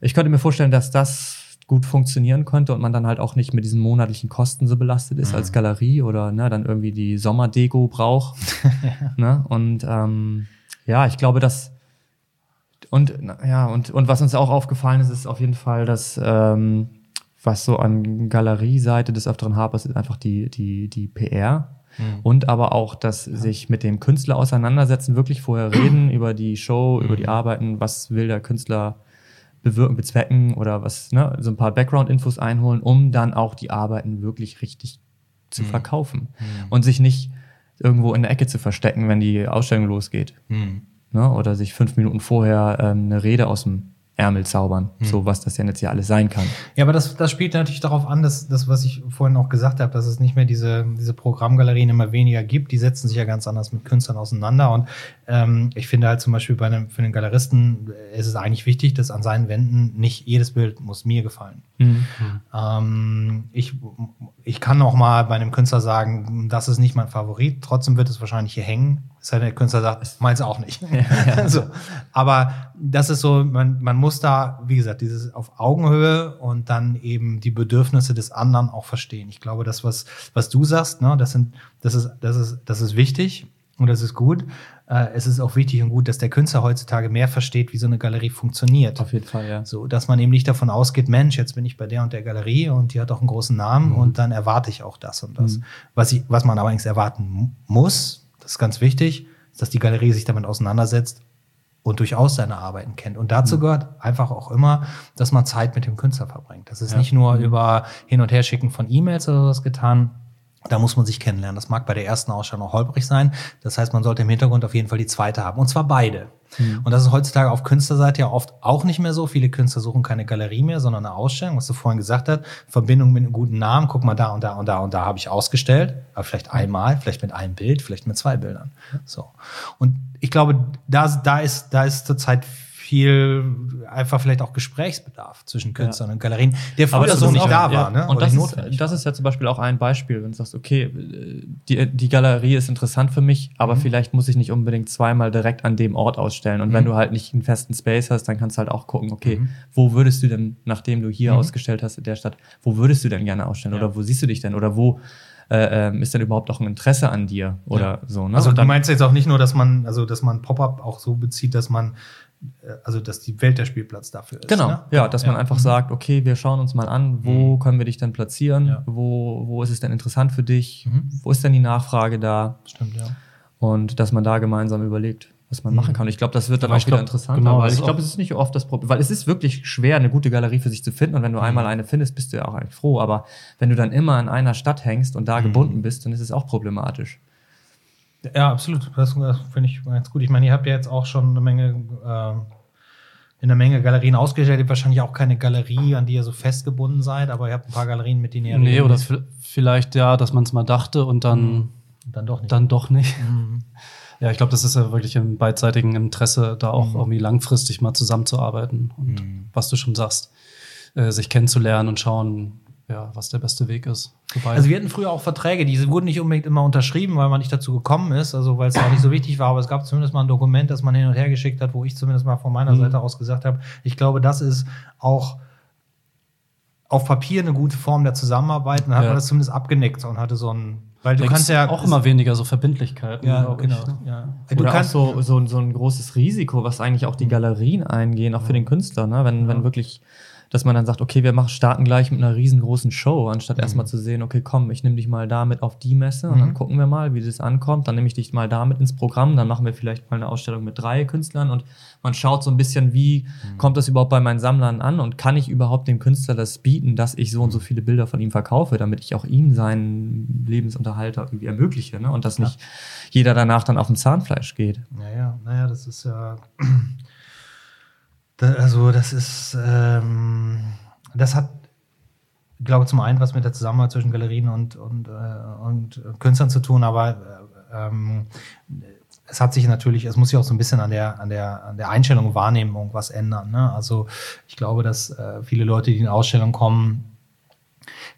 Ich könnte mir vorstellen, dass das gut funktionieren könnte und man dann halt auch nicht mit diesen monatlichen Kosten so belastet ist mhm. als Galerie oder ne, dann irgendwie die Sommerdeko braucht. <laughs> ne? Und ähm, ja, ich glaube, dass und ja, und, und was uns auch aufgefallen ist, ist auf jeden Fall, dass ähm, was so an Galerieseite des Öfteren hapert, ist einfach die, die, die PR. Mhm. Und aber auch, dass ja. sich mit dem Künstler auseinandersetzen, wirklich vorher <clears throat> reden über die Show, mhm. über die mhm. Arbeiten, was will der Künstler bewirken, bezwecken oder was, ne, so ein paar Background-Infos einholen, um dann auch die Arbeiten wirklich richtig zu mhm. verkaufen. Mhm. Und sich nicht irgendwo in der Ecke zu verstecken, wenn die Ausstellung losgeht. Mhm. Ne, oder sich fünf Minuten vorher ähm, eine Rede aus dem Ärmel zaubern, hm. so was das ja jetzt hier alles sein kann. Ja, aber das, das spielt natürlich darauf an, dass das, was ich vorhin auch gesagt habe, dass es nicht mehr diese, diese Programmgalerien immer weniger gibt. Die setzen sich ja ganz anders mit Künstlern auseinander. Und ähm, ich finde halt zum Beispiel bei einem, für den Galeristen ist es eigentlich wichtig, dass an seinen Wänden nicht jedes Bild muss mir gefallen. Mhm. Ähm, ich, ich kann auch mal bei einem Künstler sagen, das ist nicht mein Favorit. Trotzdem wird es wahrscheinlich hier hängen. Es sei denn, der Künstler sagt, meins auch nicht. <laughs> Ja. <laughs> so. Aber das ist so, man, man muss da, wie gesagt, dieses auf Augenhöhe und dann eben die Bedürfnisse des anderen auch verstehen. Ich glaube, das, was, was du sagst, ne, das sind, das ist, das ist, das ist wichtig und das ist gut. Äh, es ist auch wichtig und gut, dass der Künstler heutzutage mehr versteht, wie so eine Galerie funktioniert. Auf jeden Fall, ja. So, dass man eben nicht davon ausgeht, Mensch, jetzt bin ich bei der und der Galerie und die hat auch einen großen Namen mhm. und dann erwarte ich auch das und das. Mhm. Was, ich, was man allerdings erwarten muss, das ist ganz wichtig, ist, dass die Galerie sich damit auseinandersetzt und durchaus seine Arbeiten kennt. Und dazu mhm. gehört einfach auch immer, dass man Zeit mit dem Künstler verbringt. Das ist ja. nicht nur mhm. über Hin- und Herschicken von E-Mails oder sowas getan, da muss man sich kennenlernen. Das mag bei der ersten Ausstellung auch holprig sein. Das heißt, man sollte im Hintergrund auf jeden Fall die zweite haben. Und zwar beide. Mhm. Und das ist heutzutage auf Künstlerseite ja oft auch nicht mehr so. Viele Künstler suchen keine Galerie mehr, sondern eine Ausstellung, was du vorhin gesagt hast. Verbindung mit einem guten Namen. Guck mal, da und da und da und da habe ich ausgestellt. Aber vielleicht einmal, vielleicht mit einem Bild, vielleicht mit zwei Bildern. So. Und ich glaube, da, da ist, da ist zurzeit viel einfach vielleicht auch Gesprächsbedarf zwischen Künstlern ja. und Galerien, der früher so nicht da war. Ne? Und das ist, das ist ja zum Beispiel auch ein Beispiel, wenn du sagst, okay, die, die Galerie ist interessant für mich, aber mhm. vielleicht muss ich nicht unbedingt zweimal direkt an dem Ort ausstellen. Und mhm. wenn du halt nicht einen festen Space hast, dann kannst du halt auch gucken, okay, mhm. wo würdest du denn, nachdem du hier mhm. ausgestellt hast in der Stadt, wo würdest du denn gerne ausstellen? Ja. Oder wo siehst du dich denn? Oder wo äh, ähm, ist denn überhaupt auch ein Interesse an dir oder ja. so. Ne? Also du meinst jetzt auch nicht nur, dass man, also dass man Pop-up auch so bezieht, dass man also dass die Welt der Spielplatz dafür ist. Genau, ne? ja, dass ja. man einfach mhm. sagt, okay, wir schauen uns mal an, wo mhm. können wir dich denn platzieren, ja. wo, wo ist es denn interessant für dich, mhm. wo ist denn die Nachfrage da? Stimmt, ja. Und dass man da gemeinsam überlegt, was man mhm. machen kann. Und ich glaube, das wird dann Aber auch wieder glaub, interessanter, genau, weil ich glaube, es ist nicht oft das Problem, weil es ist wirklich schwer, eine gute Galerie für sich zu finden. Und wenn du mhm. einmal eine findest, bist du ja auch eigentlich froh. Aber wenn du dann immer in einer Stadt hängst und da mhm. gebunden bist, dann ist es auch problematisch. Ja, absolut. Das, das finde ich ganz gut. Ich meine, ihr habt ja jetzt auch schon eine Menge äh, in einer Menge Galerien ausgestellt. Ihr habt wahrscheinlich auch keine Galerie, an die ihr so festgebunden seid, aber ihr habt ein paar Galerien, mit denen ihr. Nee, oder vielleicht ja, dass man es mal dachte und dann, mhm. dann doch nicht. Dann doch nicht. Mhm. <laughs> Ja, ich glaube, das ist ja wirklich im beidseitigen Interesse, da auch mhm. irgendwie langfristig mal zusammenzuarbeiten und mhm. was du schon sagst, äh, sich kennenzulernen und schauen, ja, was der beste Weg ist. Also wir hatten früher auch Verträge, die wurden nicht unbedingt immer unterschrieben, weil man nicht dazu gekommen ist, also weil es auch nicht so wichtig war, aber es gab zumindest mal ein Dokument, das man hin und her geschickt hat, wo ich zumindest mal von meiner mhm. Seite aus gesagt habe, ich glaube, das ist auch auf Papier eine gute Form der Zusammenarbeit. Und dann ja. hat man das zumindest abgenickt und hatte so ein weil du da kannst ja auch immer weniger so Verbindlichkeiten. Ja, genau. Ich, ne? ja. Du Oder kannst auch so, so, so ein großes Risiko, was eigentlich auch die mhm. Galerien eingehen, auch für den Künstler, ne? wenn, wenn wirklich dass man dann sagt, okay, wir machen, starten gleich mit einer riesengroßen Show, anstatt mhm. erstmal zu sehen, okay, komm, ich nehme dich mal damit auf die Messe und mhm. dann gucken wir mal, wie das ankommt. Dann nehme ich dich mal damit ins Programm, dann machen wir vielleicht mal eine Ausstellung mit drei Künstlern und man schaut so ein bisschen, wie mhm. kommt das überhaupt bei meinen Sammlern an und kann ich überhaupt dem Künstler das bieten, dass ich so und so viele Bilder von ihm verkaufe, damit ich auch ihm seinen Lebensunterhalt irgendwie ermögliche ne? und dass ja. nicht jeder danach dann auf dem Zahnfleisch geht. Naja, naja, das ist ja da, also das ist, ähm, das hat, ich glaube, zum einen was mit der Zusammenarbeit zwischen Galerien und, und, äh, und Künstlern zu tun, aber äh, ähm, es hat sich natürlich, es muss sich auch so ein bisschen an der, an der, an der Einstellung und Wahrnehmung was ändern. Ne? Also ich glaube, dass äh, viele Leute, die in Ausstellungen kommen,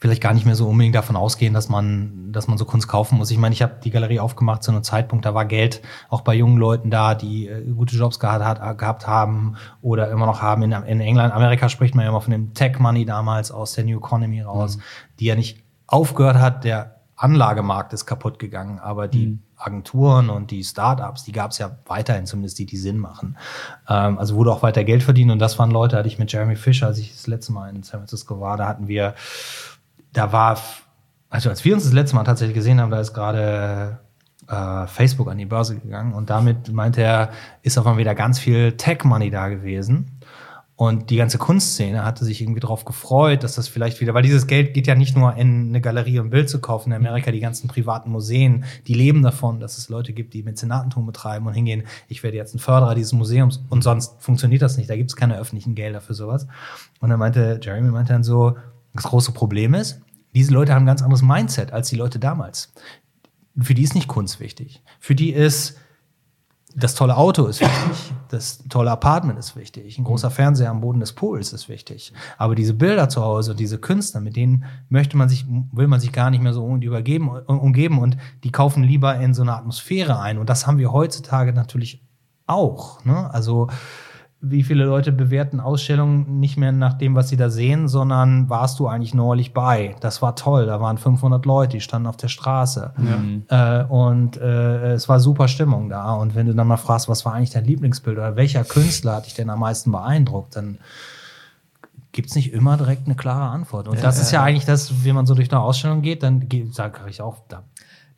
vielleicht gar nicht mehr so unbedingt davon ausgehen, dass man, dass man so Kunst kaufen muss. Ich meine, ich habe die Galerie aufgemacht zu einem Zeitpunkt, da war Geld auch bei jungen Leuten da, die äh, gute Jobs gehabt, hat, gehabt haben oder immer noch haben. In, in England, Amerika spricht man ja immer von dem Tech Money damals aus der New Economy raus, mhm. die ja nicht aufgehört hat. Der Anlagemarkt ist kaputt gegangen, aber die mhm. Agenturen und die Startups, die gab es ja weiterhin, zumindest die, die Sinn machen. Ähm, also wurde auch weiter Geld verdient und das waren Leute, hatte ich mit Jeremy Fisher, als ich das letzte Mal in San Francisco war, da hatten wir da war also als wir uns das letzte Mal tatsächlich gesehen haben, da ist gerade äh, Facebook an die Börse gegangen und damit meinte er, ist auf einmal wieder ganz viel Tech-Money da gewesen. Und die ganze Kunstszene hatte sich irgendwie darauf gefreut, dass das vielleicht wieder, weil dieses Geld geht ja nicht nur in eine Galerie um ein Bild zu kaufen. In Amerika die ganzen privaten Museen, die leben davon, dass es Leute gibt, die Mäzenatentum betreiben und hingehen, ich werde jetzt ein Förderer dieses Museums und sonst funktioniert das nicht. Da gibt es keine öffentlichen Gelder für sowas. Und dann meinte Jeremy meinte dann so, das große Problem ist, diese Leute haben ein ganz anderes Mindset als die Leute damals. Für die ist nicht Kunst wichtig. Für die ist das tolle Auto ist wichtig, das tolle Apartment ist wichtig, ein großer Fernseher am Boden des Pools ist wichtig. Aber diese Bilder zu Hause, diese Künstler, mit denen möchte man sich, will man sich gar nicht mehr so übergeben, umgeben und die kaufen lieber in so eine Atmosphäre ein. Und das haben wir heutzutage natürlich auch. Ne? Also wie viele Leute bewerten Ausstellungen nicht mehr nach dem, was sie da sehen, sondern warst du eigentlich neulich bei? Das war toll, da waren 500 Leute, die standen auf der Straße. Ja. Äh, und äh, es war super Stimmung da. Und wenn du dann mal fragst, was war eigentlich dein Lieblingsbild oder welcher Künstler hat dich denn am meisten beeindruckt, dann gibt es nicht immer direkt eine klare Antwort. Und das ist ja eigentlich das, wenn man so durch eine Ausstellung geht, dann sage ich auch, da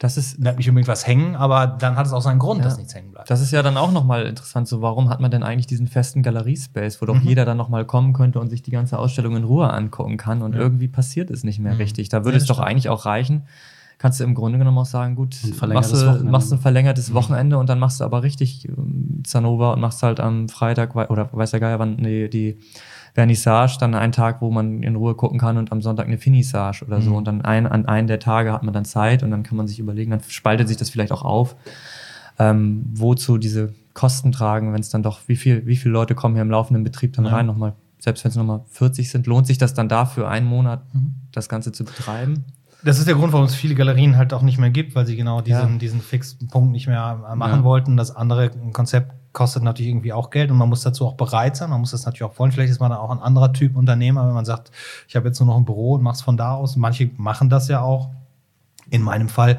das ist bleibt nicht unbedingt was hängen, aber dann hat es auch seinen Grund, ja. dass nichts hängen bleibt. Das ist ja dann auch nochmal interessant, so warum hat man denn eigentlich diesen festen Galeriespace, wo doch mhm. jeder dann nochmal kommen könnte und sich die ganze Ausstellung in Ruhe angucken kann und ja. irgendwie passiert es nicht mehr mhm. richtig. Da würde es doch eigentlich auch reichen, kannst du im Grunde genommen auch sagen, gut, machst du, machst ein verlängertes mhm. Wochenende und dann machst du aber richtig ähm, Zanova und machst halt am Freitag oder weiß der Geier wann nee, die Vernissage, dann ein Tag, wo man in Ruhe gucken kann und am Sonntag eine Finissage oder so. Mhm. Und dann ein, an einen der Tage hat man dann Zeit und dann kann man sich überlegen, dann spaltet sich das vielleicht auch auf, ähm, wozu diese Kosten tragen, wenn es dann doch, wie viel, wie viele Leute kommen hier im laufenden Betrieb dann ja. rein nochmal, selbst wenn es nochmal 40 sind, lohnt sich das dann dafür einen Monat mhm. das Ganze zu betreiben? Das ist der Grund, warum es viele Galerien halt auch nicht mehr gibt, weil sie genau diesen, ja. diesen fixen Punkt nicht mehr machen ja. wollten. Das andere Konzept kostet natürlich irgendwie auch Geld und man muss dazu auch bereit sein. Man muss das natürlich auch wollen. Vielleicht ist man dann auch ein anderer Typ Unternehmer, wenn man sagt, ich habe jetzt nur noch ein Büro und mache es von da aus. Manche machen das ja auch. In meinem Fall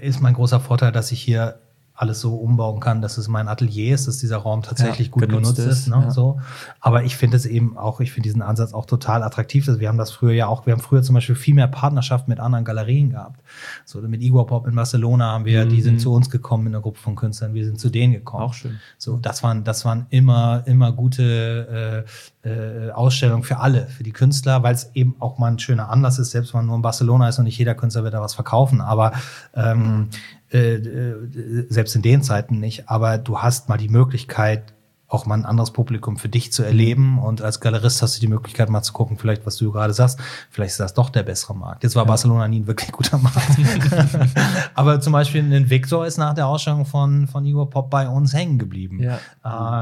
ist mein großer Vorteil, dass ich hier alles so umbauen kann, dass es mein Atelier ist, dass dieser Raum tatsächlich ja, gut genutzt, genutzt ist. Ne, ja. so. Aber ich finde es eben auch, ich finde diesen Ansatz auch total attraktiv. Wir haben das früher ja auch, wir haben früher zum Beispiel viel mehr Partnerschaft mit anderen Galerien gehabt. So mit Igor Pop in Barcelona haben wir, mhm. die sind mhm. zu uns gekommen in einer Gruppe von Künstlern, wir sind zu denen gekommen. Auch schön. So, das waren, das waren immer, immer gute äh, äh, Ausstellungen für alle, für die Künstler, weil es eben auch mal ein schöner Anlass ist, selbst wenn man nur in Barcelona ist und nicht jeder Künstler wird da was verkaufen. Aber ähm, äh, äh, selbst in den Zeiten nicht, aber du hast mal die Möglichkeit, auch mal ein anderes Publikum für dich zu erleben. Und als Galerist hast du die Möglichkeit, mal zu gucken, vielleicht, was du gerade sagst, vielleicht ist das doch der bessere Markt. Jetzt war ja. Barcelona nie ein wirklich guter Markt. <laughs> Aber zum Beispiel ein Victor ist nach der Ausstellung von, von Igor Pop bei uns hängen geblieben. Ja.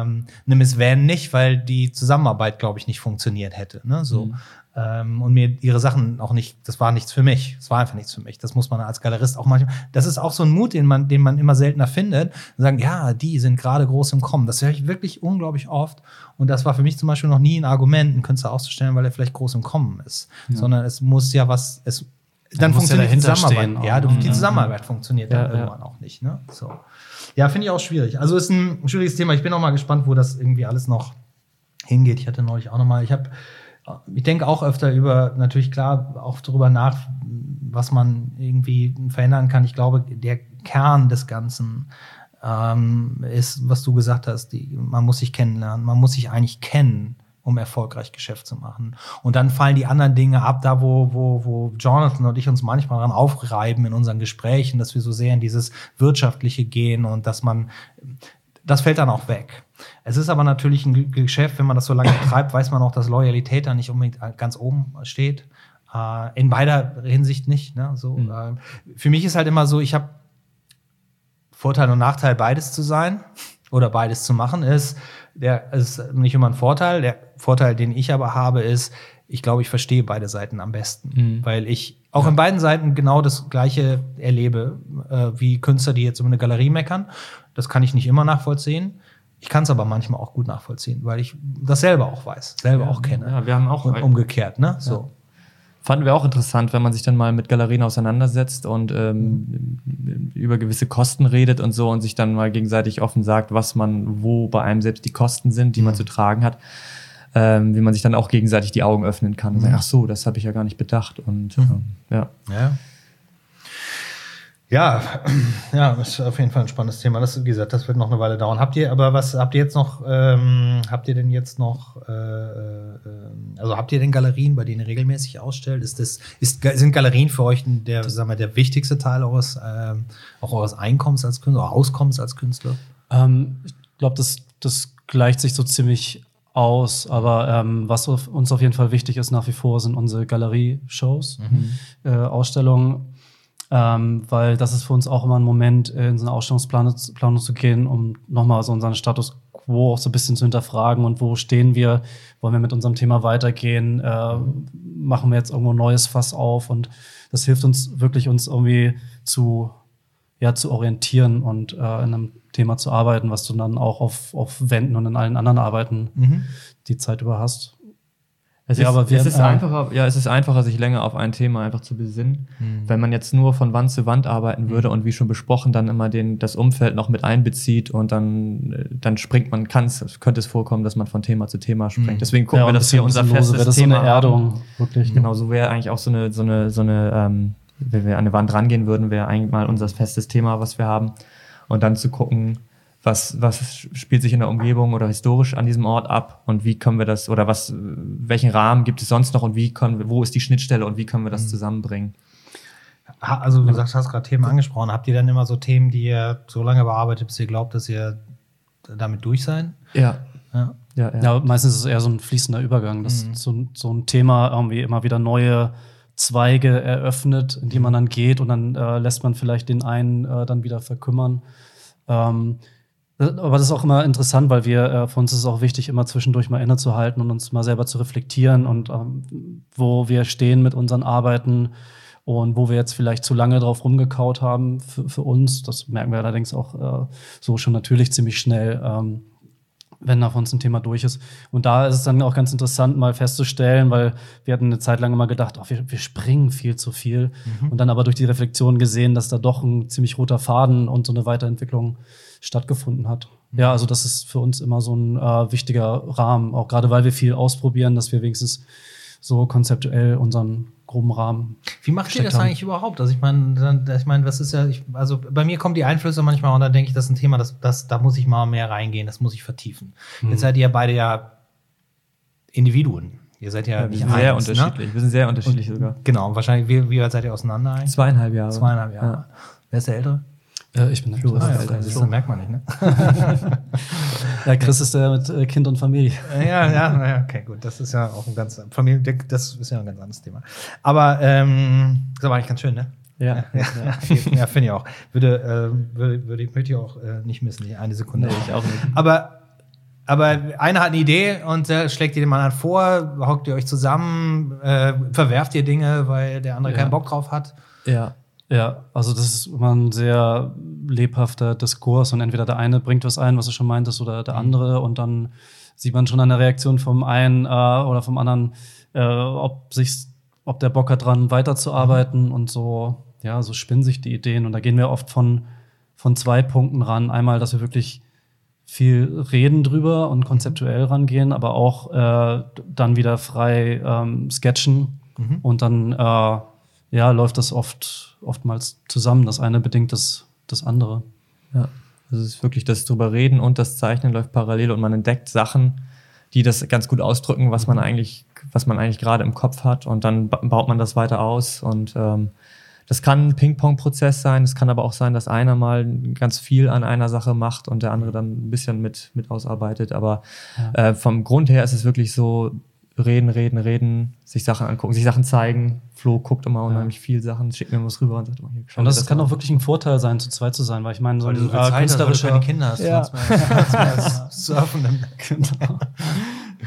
Ähm, eine Miss Van nicht, weil die Zusammenarbeit, glaube ich, nicht funktioniert hätte. Ne? So. Mhm ähm, und mir ihre Sachen auch nicht, das war nichts für mich. Es war einfach nichts für mich. Das muss man als Galerist auch manchmal. Das ist auch so ein Mut, den man, den man immer seltener findet. Und sagen, ja, die sind gerade groß im Kommen. Das höre ich wirklich unglaublich oft. Und das war für mich zum Beispiel noch nie ein Argument, einen Künstler auszustellen, weil er vielleicht groß im Kommen ist. Ja. Sondern es muss ja was, es, dann funktioniert ja die Zusammenarbeit. Ja, die. Zusammenarbeit funktioniert ja, dann irgendwann auch nicht. Ne? So. Ja, finde ich auch schwierig. Also ist ein schwieriges Thema. Ich bin auch mal gespannt, wo das irgendwie alles noch hingeht. Ich hatte neulich auch noch mal, ich habe ich denke auch öfter über, natürlich klar, auch darüber nach, was man irgendwie verändern kann. Ich glaube, der Kern des Ganzen ähm, ist, was du gesagt hast, die, man muss sich kennenlernen, man muss sich eigentlich kennen, um erfolgreich Geschäft zu machen. Und dann fallen die anderen Dinge ab, da wo, wo, wo Jonathan und ich uns manchmal daran aufreiben in unseren Gesprächen, dass wir so sehr in dieses Wirtschaftliche gehen und dass man, das fällt dann auch weg. Es ist aber natürlich ein Geschäft, wenn man das so lange <coughs> treibt, weiß man auch, dass Loyalität da nicht unbedingt ganz oben steht. Äh, in beider Hinsicht nicht. Ne? So, mhm. äh, für mich ist halt immer so, ich habe Vorteil und Nachteil, beides zu sein oder beides zu machen, ist, der ist nicht immer ein Vorteil. Der Vorteil, den ich aber habe, ist, ich glaube, ich verstehe beide Seiten am besten, mhm. weil ich auch ja. in beiden Seiten genau das Gleiche erlebe, äh, wie Künstler, die jetzt über eine Galerie meckern. Das kann ich nicht immer nachvollziehen. Ich kann es aber manchmal auch gut nachvollziehen, weil ich das selber auch weiß, selber ja, auch kenne. Ja, wir haben auch und umgekehrt, ne? So. Ja. Fanden wir auch interessant, wenn man sich dann mal mit Galerien auseinandersetzt und ähm, mhm. über gewisse Kosten redet und so und sich dann mal gegenseitig offen sagt, was man, wo bei einem selbst die Kosten sind, die mhm. man zu tragen hat, ähm, wie man sich dann auch gegenseitig die Augen öffnen kann. Und mhm. ach so, das habe ich ja gar nicht bedacht. Und mhm. ähm, ja. ja. Ja, <clears throat> ja, ist auf jeden Fall ein spannendes Thema. Das, wie gesagt, das wird noch eine Weile dauern. Habt ihr, aber was habt ihr jetzt noch, ähm, habt ihr denn jetzt noch, äh, äh, also habt ihr denn Galerien, bei denen ihr regelmäßig ausstellt? Ist das, ist, sind Galerien für euch der, sagen wir, der wichtigste Teil eures, ähm, auch eures Einkommens als Künstler, oder Auskommens als Künstler? Ähm, ich glaube, das, das gleicht sich so ziemlich aus, aber ähm, was uns auf jeden Fall wichtig ist nach wie vor, sind unsere Galerie-Shows, mhm. äh, Ausstellungen ähm, weil das ist für uns auch immer ein Moment, in so eine Ausstellungsplanung zu gehen, um nochmal so unseren Status quo auch so ein bisschen zu hinterfragen und wo stehen wir, wollen wir mit unserem Thema weitergehen, äh, machen wir jetzt irgendwo ein neues Fass auf und das hilft uns wirklich, uns irgendwie zu, ja, zu orientieren und äh, in einem Thema zu arbeiten, was du dann auch auf, auf Wänden und in allen anderen Arbeiten mhm. die Zeit über hast. Es, ja, ist, aber es, ist einfacher, ja, es ist einfacher, sich länger auf ein Thema einfach zu besinnen. Mhm. Wenn man jetzt nur von Wand zu Wand arbeiten würde mhm. und wie schon besprochen, dann immer den, das Umfeld noch mit einbezieht und dann, äh, dann springt man, kann es, könnte es vorkommen, dass man von Thema zu Thema springt. Mhm. Deswegen gucken ja, wir, dass wir unser festes das Thema so eine Erdung. Wirklich. Genau, so wäre eigentlich auch so eine, so eine, so eine, ähm, wenn wir an eine Wand rangehen würden, wäre eigentlich mal unser festes Thema, was wir haben. Und dann zu gucken, was, was spielt sich in der Umgebung oder historisch an diesem Ort ab und wie können wir das oder was, welchen Rahmen gibt es sonst noch und wie können wir, wo ist die Schnittstelle und wie können wir das mhm. zusammenbringen? Also du sagst, hast gerade Themen angesprochen. Habt ihr dann immer so Themen, die ihr so lange bearbeitet, bis ihr glaubt, dass ihr damit durch seid? Ja. Ja. Ja, ja. ja meistens ist es eher so ein fließender Übergang, dass mhm. so, so ein Thema irgendwie immer wieder neue Zweige eröffnet, in die man dann geht und dann äh, lässt man vielleicht den einen äh, dann wieder verkümmern. Ähm, aber das ist auch immer interessant, weil wir, äh, für uns ist es auch wichtig, immer zwischendurch mal innezuhalten und uns mal selber zu reflektieren und ähm, wo wir stehen mit unseren Arbeiten und wo wir jetzt vielleicht zu lange drauf rumgekaut haben für, für uns. Das merken wir allerdings auch äh, so schon natürlich ziemlich schnell. Ähm, wenn nach uns ein Thema durch ist. Und da ist es dann auch ganz interessant, mal festzustellen, weil wir hatten eine Zeit lang immer gedacht, oh, wir, wir springen viel zu viel. Mhm. Und dann aber durch die Reflexion gesehen, dass da doch ein ziemlich roter Faden und so eine Weiterentwicklung stattgefunden hat. Ja, also das ist für uns immer so ein äh, wichtiger Rahmen, auch gerade weil wir viel ausprobieren, dass wir wenigstens so konzeptuell unseren groben Rahmen. Wie macht ihr das haben. eigentlich überhaupt? Also ich meine, ich meine, was ist ja, ich, also bei mir kommen die Einflüsse manchmal und da denke ich, das ist ein Thema, das, das, da muss ich mal mehr reingehen, das muss ich vertiefen. Hm. Jetzt seid ihr beide ja Individuen. Ihr seid ja, ja nicht sehr eins, ne? unterschiedlich. Ne? Wir sind sehr unterschiedlich und, sogar. Genau, wahrscheinlich, wie, wie weit seid ihr auseinander eigentlich? Zweieinhalb Jahre. Zweieinhalb Jahre. Ja. Wer ist der Ältere? Äh, ich bin der Flo. Ah, ja, das so merkt man nicht, ne? <laughs> ja, Chris ist der mit äh, Kind und Familie. <laughs> ja, ja, ja, okay, gut. Das ist ja auch ein ganz Familie, das ist ja ein ganz anderes Thema. Aber ähm, das war eigentlich ganz schön, ne? Ja, ja, ja. ja <laughs> finde ich auch. Würde, äh, würde, würde ich, möchte ich auch äh, nicht missen, die eine Sekunde. Nee, ich auch nicht. Aber, aber einer hat eine Idee und äh, schlägt ihr dem anderen vor, hockt ihr euch zusammen, äh, verwerft ihr Dinge, weil der andere ja. keinen Bock drauf hat. Ja. Ja, also das ist immer ein sehr lebhafter Diskurs und entweder der eine bringt was ein, was du schon meintest, oder der mhm. andere und dann sieht man schon an der Reaktion vom einen äh, oder vom anderen, äh, ob sich, ob der Bock hat dran weiterzuarbeiten mhm. und so, ja, so spinnen sich die Ideen und da gehen wir oft von, von zwei Punkten ran. Einmal, dass wir wirklich viel reden drüber und konzeptuell rangehen, aber auch äh, dann wieder frei ähm, sketchen mhm. und dann äh, ja, läuft das oft, oftmals zusammen. Das eine bedingt das, das andere. Ja. Also es ist wirklich das drüber reden und das Zeichnen läuft parallel und man entdeckt Sachen, die das ganz gut ausdrücken, was man eigentlich, was man eigentlich gerade im Kopf hat und dann baut man das weiter aus und ähm, das kann ein Ping-Pong-Prozess sein, es kann aber auch sein, dass einer mal ganz viel an einer Sache macht und der andere dann ein bisschen mit, mit ausarbeitet. Aber ja. äh, vom Grund her ist es wirklich so, reden, reden, reden, sich Sachen angucken, sich Sachen zeigen. Flo guckt immer unheimlich ja. viel Sachen, schickt mir was rüber und sagt immer, hier, Und das, das kann auch wirklich ein Vorteil sein, zu zweit zu sein, weil ich meine, so ein so äh, künstlerischer... Hast, Kinder hast, ja. <laughs> surfen. genau.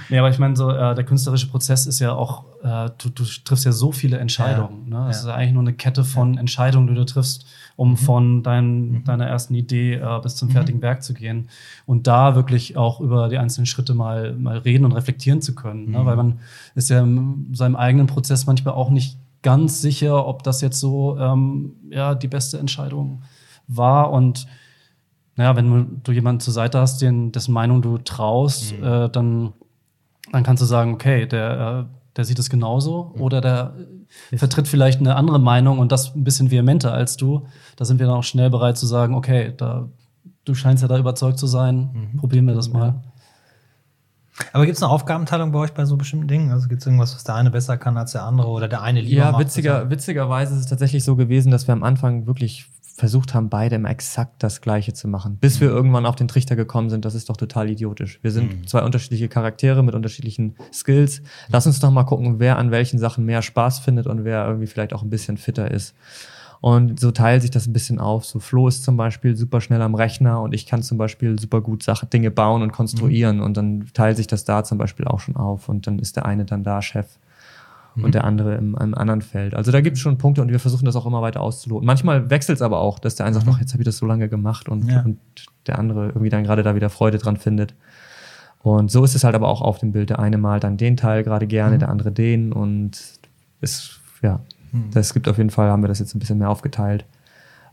Nee, aber ich meine, so äh, der künstlerische Prozess ist ja auch, äh, du, du, triffst ja so viele Entscheidungen. Ja. Ne? Es ja. ist eigentlich nur eine Kette von Entscheidungen, die du triffst um mhm. von dein, mhm. deiner ersten Idee äh, bis zum mhm. fertigen. Werk zu gehen und da wirklich auch über die einzelnen Schritte mal, mal reden und reflektieren zu können. Ne? Weil man ist ja in seinem eigenen Prozess manchmal auch nicht ganz sicher, ob das jetzt so ähm, ja, die beste Entscheidung war und naja, wenn du jemanden zur Seite hast, den, dessen Meinung du traust, mhm. äh, dann, dann kannst du sagen, okay, der, äh, der sieht es genauso oder der äh, vertritt vielleicht eine andere Meinung und das ein bisschen vehementer als du. Da sind wir dann auch schnell bereit zu sagen, okay, da, du scheinst ja da überzeugt zu sein, probieren wir das mal. Aber gibt es eine Aufgabenteilung bei euch bei so bestimmten Dingen? Also gibt es irgendwas, was der eine besser kann als der andere oder der eine lieber Ja, macht? witziger, witzigerweise ist es tatsächlich so gewesen, dass wir am Anfang wirklich versucht haben, beide immer exakt das Gleiche zu machen. Bis wir irgendwann auf den Trichter gekommen sind, das ist doch total idiotisch. Wir sind zwei unterschiedliche Charaktere mit unterschiedlichen Skills. Lass uns doch mal gucken, wer an welchen Sachen mehr Spaß findet und wer irgendwie vielleicht auch ein bisschen fitter ist. Und so teilt sich das ein bisschen auf. So Flo ist zum Beispiel super schnell am Rechner und ich kann zum Beispiel super gut Sachen, Dinge bauen und konstruieren. Und dann teilt sich das da zum Beispiel auch schon auf. Und dann ist der eine dann da Chef und der andere im, im anderen Feld. Also da gibt es schon Punkte und wir versuchen das auch immer weiter auszuloten. Manchmal wechselt es aber auch, dass der eine sagt, ach, jetzt habe ich das so lange gemacht und, Ja. und der andere irgendwie dann gerade da wieder Freude dran findet. Und so ist es halt aber auch auf dem Bild. Der eine malt dann den Teil gerade gerne, der andere den und es, ja, das gibt auf jeden Fall, haben wir das jetzt ein bisschen mehr aufgeteilt.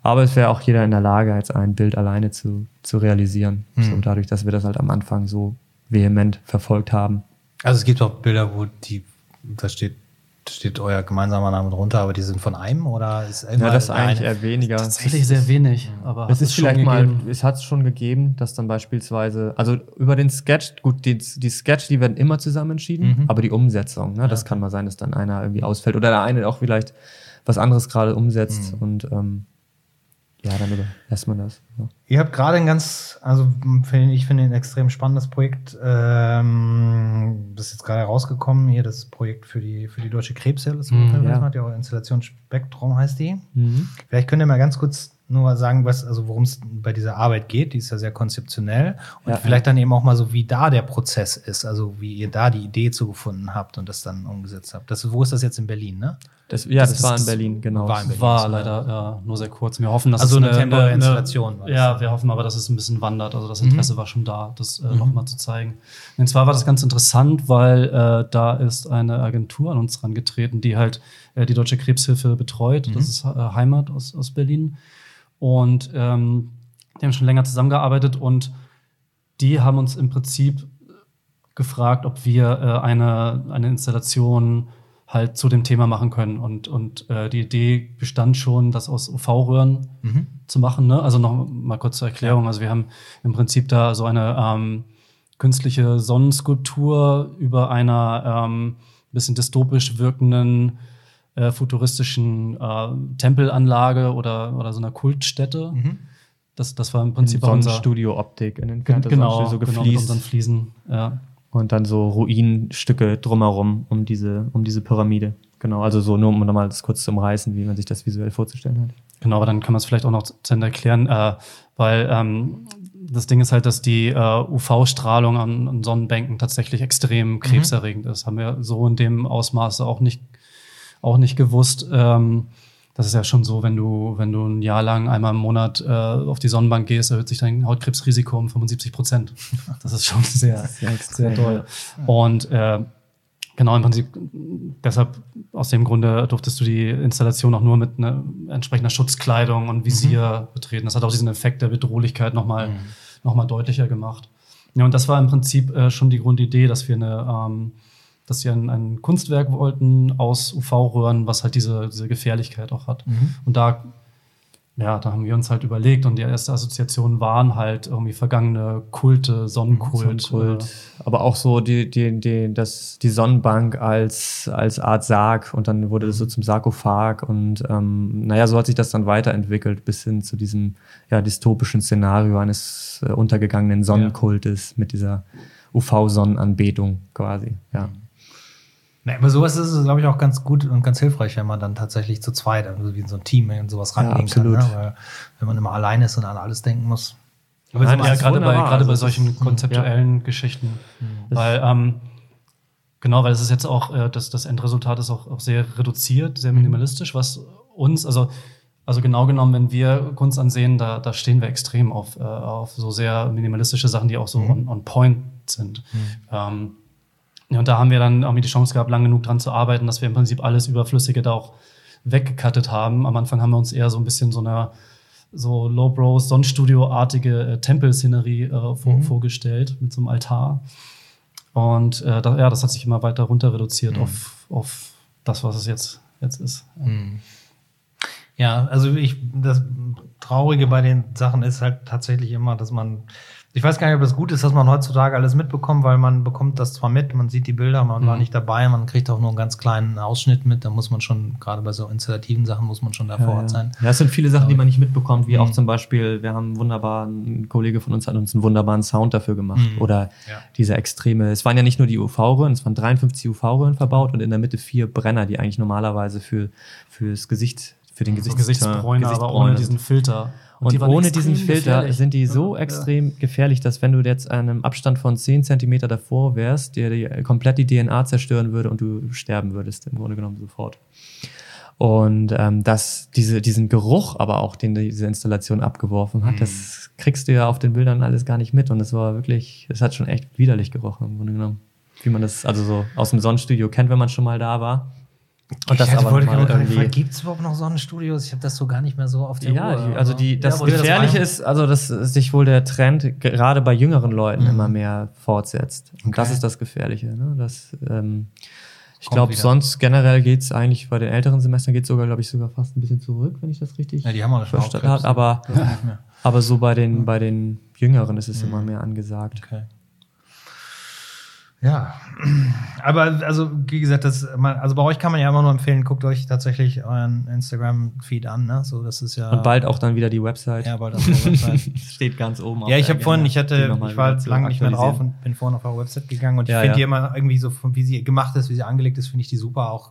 Aber es wäre auch jeder in der Lage, jetzt ein Bild alleine zu, zu realisieren. So dadurch, dass wir das halt am Anfang so vehement verfolgt haben. Also es gibt auch Bilder, wo die, da steht, steht euer gemeinsamer Name drunter, aber die sind von einem oder ist immer Ja, das ist eigentlich eher weniger. Tatsächlich sehr wenig, aber Es hat ist schon vielleicht mal, gegeben. es hat es schon gegeben, dass dann beispielsweise, also über den Sketch, gut, die, die Sketch, die werden immer zusammen entschieden, aber die Umsetzung, ne, das kann mal sein, dass dann einer irgendwie ausfällt oder der eine auch vielleicht was anderes gerade umsetzt und ähm, ja, dann überlässt man das. Ja. Ihr habt gerade ein ganz, also ich finde ein extrem spannendes Projekt, ähm, das ist jetzt gerade rausgekommen, hier das Projekt für die, für die Deutsche Krebshilfe. Das Mhm, ja. hat ja auch Installation Spektrum heißt die. Vielleicht könnt ihr mal ganz kurz nur mal sagen, was, also worum es bei dieser Arbeit geht. Die ist ja sehr konzeptionell. Und Ja. vielleicht dann eben auch mal so, wie da der Prozess ist, also wie ihr da die Idee zugefunden habt und das dann umgesetzt habt. Das, wo ist das jetzt in Berlin, ne? Das, ja, das, Das war in Berlin, genau. war in Berlin. War leider ja, nur sehr kurz. Wir hoffen, dass Also es eine temporäre Installation war. Ja, wir hoffen aber, dass es ein bisschen wandert. Also das Interesse war schon da, das äh, nochmal zu zeigen. Und zwar war das ganz interessant, weil äh, da ist eine Agentur an uns rangetreten, die halt äh, die Deutsche Krebshilfe betreut. Das ist äh, Heimat aus, aus Berlin. Und ähm, die haben schon länger zusammengearbeitet und die haben uns im Prinzip gefragt, ob wir äh, eine, eine Installation halt zu dem Thema machen können. Und, und äh, die Idee bestand schon, das aus UV-Röhren zu machen. Ne? Also noch mal kurz zur Erklärung. Also wir haben im Prinzip da so eine ähm, künstliche Sonnenskulptur über einer ähm, bisschen dystopisch wirkenden äh, futuristischen äh, Tempelanlage oder, oder so einer Kultstätte. Das, das war im Prinzip auch unser Sonnenstudio-Optik, in den Gen- genau, so genau, mit gefliest. unseren Fliesen. Ja. und dann so Ruinenstücke drumherum um diese, um diese Pyramide. Genau, also so nur um nochmal das kurz zu umreißen, wie man sich das visuell vorzustellen hat. Genau, aber dann kann man es vielleicht auch noch zu Ende erklären, äh, weil ähm, das Ding ist halt, dass die äh, UV-Strahlung an, an Sonnenbänken tatsächlich extrem krebserregend ist. Haben wir so in dem Ausmaße auch nicht, auch nicht gewusst. Ähm, das ist ja schon so, wenn du, wenn du ein Jahr lang einmal im Monat äh, auf die Sonnenbank gehst, erhöht sich dein Hautkrebsrisiko um 75 Prozent. <laughs> Das ist schon sehr, sehr sehr, extrem, toll. Und äh, genau im Prinzip deshalb aus dem Grunde durftest du die Installation auch nur mit einer entsprechender Schutzkleidung und Visier betreten. Das hat auch diesen Effekt der Bedrohlichkeit nochmal noch mal deutlicher gemacht. Ja, und das war im Prinzip äh, schon die Grundidee, dass wir eine ähm, dass wir ein, ein Kunstwerk wollten aus UV-Röhren, was halt diese, diese Gefährlichkeit auch hat. Und da, ja, da haben wir uns halt überlegt und die erste Assoziation waren halt irgendwie vergangene Kulte, Sonnenkult. Sonnenkult. Aber auch so die, die, die, das, die Sonnenbank als, als Art Sarg und dann wurde das so zum Sarkophag und ähm, naja, so hat sich das dann weiterentwickelt bis hin zu diesem ja, dystopischen Szenario eines äh, untergegangenen Sonnenkultes mit dieser UV-Sonnenanbetung quasi. Ja. Nee, aber sowas ist es, glaube ich, auch ganz gut und ganz hilfreich, wenn man dann tatsächlich zu zweit, also wie in so ein Team, in sowas rangehen absolut. kann. Ne? Weil, wenn man immer alleine ist und an alles denken muss. Aber Nein, so ja, gerade bei, gerade bei Also das solchen ist- konzeptuellen Geschichten. Weil, ähm, genau, weil es ist jetzt auch, äh, das, das Endresultat ist auch, auch sehr reduziert, sehr minimalistisch, was uns, also, also genau genommen, wenn wir Kunst ansehen, da, da stehen wir extrem auf, äh, auf so sehr minimalistische Sachen, die auch so on, on point sind. Ähm, ja, und da haben wir dann irgendwie die Chance gehabt, lang genug dran zu arbeiten, dass wir im Prinzip alles Überflüssige da auch weggekattet haben. Am Anfang haben wir uns eher so ein bisschen so eine so Low-Bro, Sonnenstudio-artige äh, Tempelszenerie äh, vor, vorgestellt mit so einem Altar. Und äh, da, ja, das hat sich immer weiter runter reduziert auf, auf das, was es jetzt, jetzt ist. Ja, also ich, das Traurige bei den Sachen ist halt tatsächlich immer, dass man, ich weiß gar nicht, ob das gut ist, dass man heutzutage alles mitbekommt, weil man bekommt das zwar mit, man sieht die Bilder, man war nicht dabei, man kriegt auch nur einen ganz kleinen Ausschnitt mit, da muss man schon, gerade bei so installativen Sachen, muss man schon da vor Ort sein. Ja, es sind viele Sachen, die man nicht mitbekommt, wie auch zum Beispiel, wir haben wunderbar, ein Kollege von uns hat uns einen wunderbaren Sound dafür gemacht. Oder Ja. diese extreme, es waren ja nicht nur die UV-Röhren, es waren 53 UV-Röhren verbaut und in der Mitte vier Brenner, die eigentlich normalerweise für, fürs Gesicht, für den Gesichts Gesichtsbräune, aber Gesichtsbräune ohne sind. diesen Filter. Und, die ohne diesen Filter gefährlich. sind die so Ja. extrem gefährlich, dass wenn du jetzt an einem Abstand von 10 Zentimeter davor wärst, dir die, komplett die DNA zerstören würde und du sterben würdest, im Grunde genommen sofort. Und ähm, dass diese, diesen Geruch aber auch, den diese Installation abgeworfen hat, das kriegst du ja auf den Bildern alles gar nicht mit. Und es war wirklich, es hat schon echt widerlich gerochen, im Grunde genommen. Wie man das also so aus dem Sonnenstudio kennt, wenn man schon mal da war. Und ich hatte, wollte fragen, gibt es überhaupt noch Sonnenstudios? Ich habe das so gar nicht mehr so auf der Ja, Uhr. also die, aber- das Ja, Gefährliche rein- ist, also dass sich wohl der Trend gerade bei jüngeren Leuten immer mehr fortsetzt. Und das Okay. ist das Gefährliche. Ne? Das, ähm, ich glaube, sonst generell geht's eigentlich bei den älteren Semestern geht's sogar, glaube ich, sogar fast ein bisschen zurück, wenn ich das richtig Ja, die haben auch verstanden habe. Aber, Das aber so bei den, bei den Jüngeren ist es immer mehr angesagt. Okay. Ja, aber also wie gesagt, das, man, also bei euch kann man ja immer nur empfehlen, guckt euch tatsächlich euren Instagram-Feed an, ne? So, das ist ja. Und bald auch dann wieder die Website. Ja, bald auf der Website. <laughs> Steht ganz oben. Ja, ich habe vorhin, ich hatte, die ich war zu lange nicht mehr drauf und bin vorhin auf eure Website gegangen und ich Ja, finde ja. die immer irgendwie so, wie sie gemacht ist, wie sie angelegt ist, finde ich die super. Auch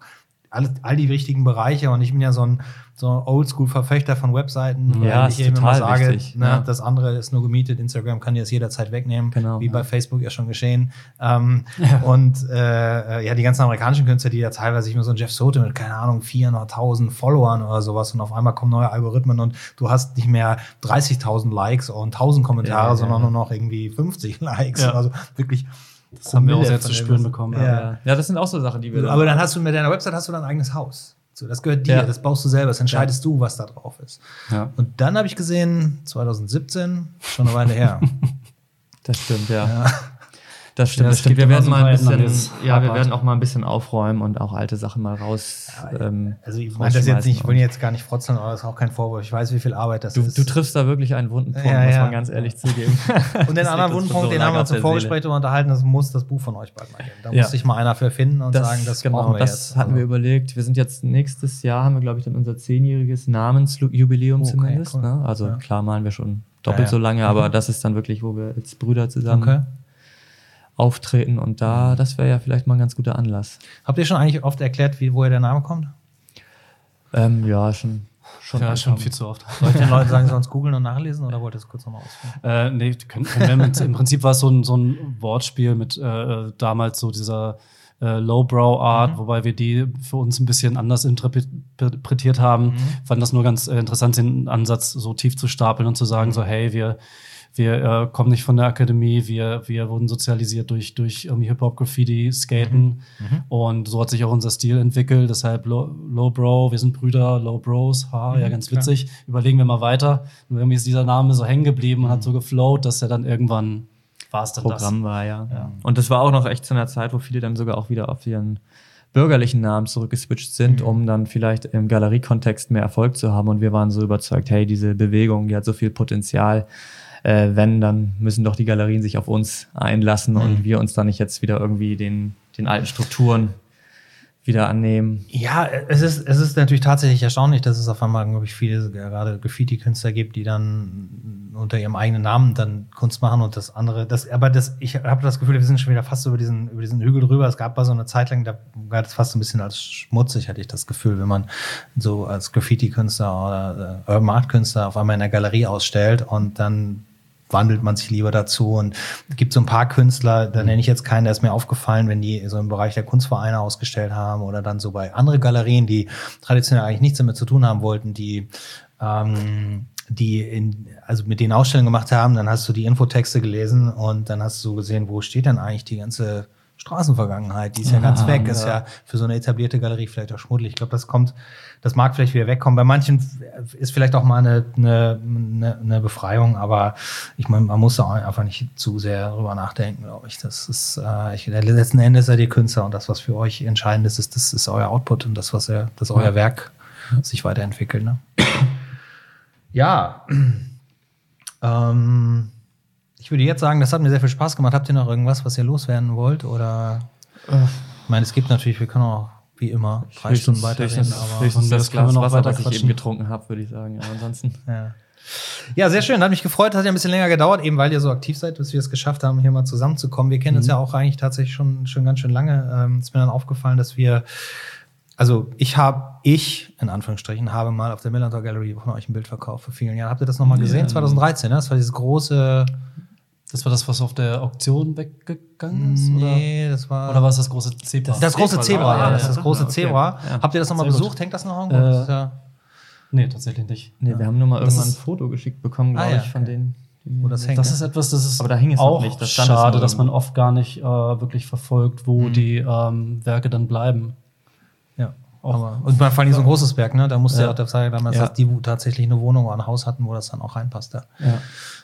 all, all die wichtigen Bereiche und ich bin ja so ein, so ein Oldschool-Verfechter von Webseiten, Ja, ich eben immer sage, wichtig, ne, ja. das andere ist nur gemietet, Instagram kann dir das jederzeit wegnehmen, Genau, wie ja. bei Facebook ja schon geschehen. <laughs> Ähm, Und äh, ja, die ganzen amerikanischen Künstler, die ja teilweise ich mir so ein Jeff Soto mit, keine Ahnung, 400.000 Followern oder sowas und auf einmal kommen neue Algorithmen und du hast nicht mehr 30.000 Likes und 1.000 Kommentare, Ja, ja, sondern ja. nur noch irgendwie 50 <laughs> Likes. Ja. Also wirklich. Das haben wir auch sehr zu spüren bekommen. Ja. Ja. Ja. ja, das sind auch so Sachen, die wir. Aber dann hast du mit deiner Website hast du dein eigenes Haus. So, das gehört dir, Ja. das baust du selber, das entscheidest du, was da drauf ist. Ja. Und dann habe ich gesehen, 2017, schon eine Weile her. <laughs> Das stimmt, ja. Das stimmt, Ja, das stimmt. Wir werden mal ein bisschen, ja, wir werden auch mal ein bisschen aufräumen und auch alte Sachen mal raus. ähm, Also ich meine das jetzt nicht, ich will jetzt gar nicht frotzeln, aber das ist auch kein Vorwurf. Ich weiß, wie viel Arbeit das Du, ist. du triffst da wirklich einen wunden Punkt, Ja, muss man ganz ehrlich zugeben. <laughs> Und den Das anderen uns Wundenpunkt, so den haben wir der Vorgespräch unterhalten, das muss das Buch von euch bald mal geben. Da muss sich mal einer für finden und sagen, das brauchen wir genau, das jetzt. hatten wir Also, überlegt. Wir sind jetzt nächstes Jahr, haben wir, glaube ich, dann unser zehnjähriges Namensjubiläum Okay, zumindest. cool. Ne? Also klar malen wir schon doppelt so lange, aber <laughs> das ist dann wirklich, wo wir als Brüder zusammen. Auftreten und da, das wäre ja vielleicht mal ein ganz guter Anlass. Habt ihr schon eigentlich oft erklärt, wie, woher der Name kommt? Ähm, ja, schon. Schon, Ja, schon viel zu oft. <laughs> Soll ich den Leuten sagen, sie sollen es <laughs> googeln und nachlesen oder wollt ihr es kurz nochmal ausführen? Äh, nee, können, können im Prinzip war es so ein, so ein Wortspiel mit äh, damals so dieser äh, Lowbrow-Art, wobei wir die für uns ein bisschen anders interpretiert haben. Fanden das nur ganz äh, interessant, den Ansatz so tief zu stapeln und zu sagen, so, hey, wir, wir äh, kommen nicht von der Akademie, wir, wir wurden sozialisiert durch, durch irgendwie Hip-Hop, Graffiti, Skaten. Und so hat sich auch unser Stil entwickelt. Deshalb Low, Lowbrow, wir sind Brüder, Low Bros, ha, ja, ganz klar. witzig. Überlegen wir mal weiter. Nur irgendwie ist dieser Name so hängen geblieben und hat so geflowt, dass er dann irgendwann war es dann Programm war, ja. Ja. Und das war auch noch echt zu einer Zeit, wo viele dann sogar auch wieder auf ihren bürgerlichen Namen zurückgeswitcht sind, um dann vielleicht im Galeriekontext mehr Erfolg zu haben. Und wir waren so überzeugt, hey, diese Bewegung, die hat so viel Potenzial. Äh, wenn, dann müssen doch die Galerien sich auf uns einlassen und wir uns dann nicht jetzt wieder irgendwie den, den alten Strukturen wieder annehmen. Ja, es ist, es ist natürlich tatsächlich erstaunlich, dass es auf einmal, glaube ich, viele gerade Graffiti-Künstler gibt, die dann unter ihrem eigenen Namen dann Kunst machen und das andere, das, aber das, ich habe das Gefühl, wir sind schon wieder fast über diesen, über diesen Hügel drüber. Es gab mal so eine Zeit lang, da war das fast so ein bisschen als schmutzig, hatte ich das Gefühl, wenn man so als Graffiti-Künstler oder äh, Urban Art-Künstler auf einmal in der Galerie ausstellt und dann wandelt man sich lieber dazu. Und es gibt so ein paar Künstler, da nenne ich jetzt keinen, der ist mir aufgefallen, wenn die so im Bereich der Kunstvereine ausgestellt haben oder dann so bei andere Galerien, die traditionell eigentlich nichts damit zu tun haben wollten, die ähm, die in, also mit denen Ausstellungen gemacht haben, dann hast du die Infotexte gelesen und dann hast du gesehen, wo steht denn eigentlich die ganze Straßenvergangenheit, die ist ja ganz weg, ist ja für so eine etablierte Galerie vielleicht auch schmuddelig. Ich glaube, das kommt, das mag vielleicht wieder wegkommen. Bei manchen ist vielleicht auch mal eine, eine, eine, eine Befreiung, aber ich meine, man muss da einfach nicht zu sehr drüber nachdenken, glaube ich. Das ist, äh, ich, letzten Endes seid ihr Künstler und das, was für euch entscheidend ist, ist, das ist euer Output und das, was er, das euer Werk sich weiterentwickelt. Ne? ja. ähm, ich würde jetzt sagen, das hat mir sehr viel Spaß gemacht. Habt ihr noch irgendwas, was ihr loswerden wollt? Oder ich meine, es gibt natürlich, wir können auch wie immer drei Höchstens- Stunden weiterreden, höchstens- aber höchstens das das Glas noch Wasser, weiter was ich eben getrunken habe, würde ich sagen. Aber ansonsten. ja. ja, sehr schön. Hat mich gefreut. Hat ja ein bisschen länger gedauert, eben weil ihr so aktiv seid, bis wir es geschafft haben, hier mal zusammenzukommen. Wir kennen uns ja auch eigentlich tatsächlich schon, schon ganz schön lange. Ähm, ist mir dann aufgefallen, dass wir, also ich habe, ich in Anführungsstrichen, habe mal auf der Millantor Gallery von euch ein Bild verkauft vor vielen Jahren. Habt ihr das nochmal gesehen? 2013, ne? Das war dieses große. Das war das, was auf der Auktion weggegangen ist? Nee, das war. Oder, oder war es das große Zebra? Das große Zebra, ja, Ah, das ist das große Okay. Zebra. Ja. Habt ihr das nochmal Sehr gut. besucht? Hängt das noch irgendwo? Äh, Das ja, nee, tatsächlich nicht. Nee, wir haben nur mal Das irgendwann ein Foto geschickt bekommen, Ah, glaube ja, ich, von okay. denen. die- Wo das hängt. Das ist etwas, das ist Aber da hing es auch nicht, das schade, dass man oft gar nicht äh, wirklich verfolgt, wo Mhm. die ähm, Werke dann bleiben. ja. Auch- Aber, und vor allem so ein großes Werk, ne? Da musste ja, Ja. auch das sagen damals, Ja. dass die tatsächlich eine Wohnung oder ein Haus hatten, wo das dann auch reinpasst. Ja,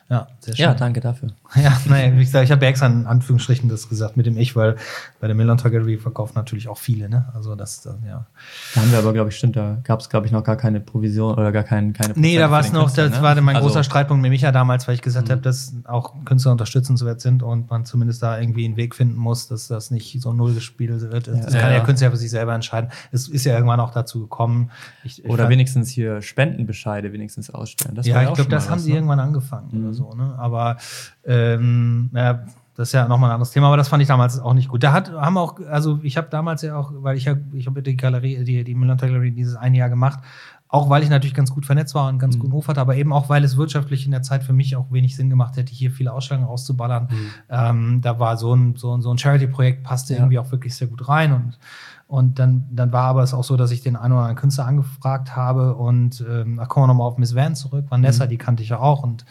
Ja. ja sehr schön. Ja, danke dafür. <laughs> Ja, naja, wie gesagt, ich habe ja extra in Anführungsstrichen das gesagt mit dem Ich, weil bei der Millantor Gallery verkaufen natürlich auch viele, ne? Also das, das ja. Da haben wir aber, glaube ich, stimmt, da gab es, glaube ich, noch gar keine Provision oder gar kein, keine Nee, da Prozent war es noch, Künstler, das ne? war mein Also, großer Streitpunkt mit Micha damals, weil ich gesagt habe, dass auch Künstler unterstützenswert sind und man zumindest da irgendwie einen Weg finden muss, dass das nicht so null gespielt wird. Das Ja. kann der Ja. Künstler für sich selber entscheiden. Es ist ja irgendwann auch dazu gekommen. Ich, ich Oder fand- wenigstens hier Spendenbescheide wenigstens ausstellen. Das ja, ich glaube, das haben was, sie ne? irgendwann angefangen oder so, ne? Aber ähm, ja, das ist ja nochmal ein anderes Thema, aber das fand ich damals auch nicht gut. Da hat, haben auch, also ich habe damals ja auch, weil ich habe ich hab die Galerie, die, die Millantor Gallery dieses eine Jahr gemacht, auch weil ich natürlich ganz gut vernetzt war und ganz guten Ruf hatte, aber eben auch, weil es wirtschaftlich in der Zeit für mich auch wenig Sinn gemacht hätte, hier viele Ausstellungen rauszuballern. Ähm, da war so ein, so ein, so ein Charity-Projekt, passte Ja. irgendwie auch wirklich sehr gut rein und und dann, dann war aber es auch so, dass ich den einen oder anderen Künstler angefragt habe und ähm, da kommen wir nochmal auf Miss Van zurück. Vanessa, die kannte ich ja auch und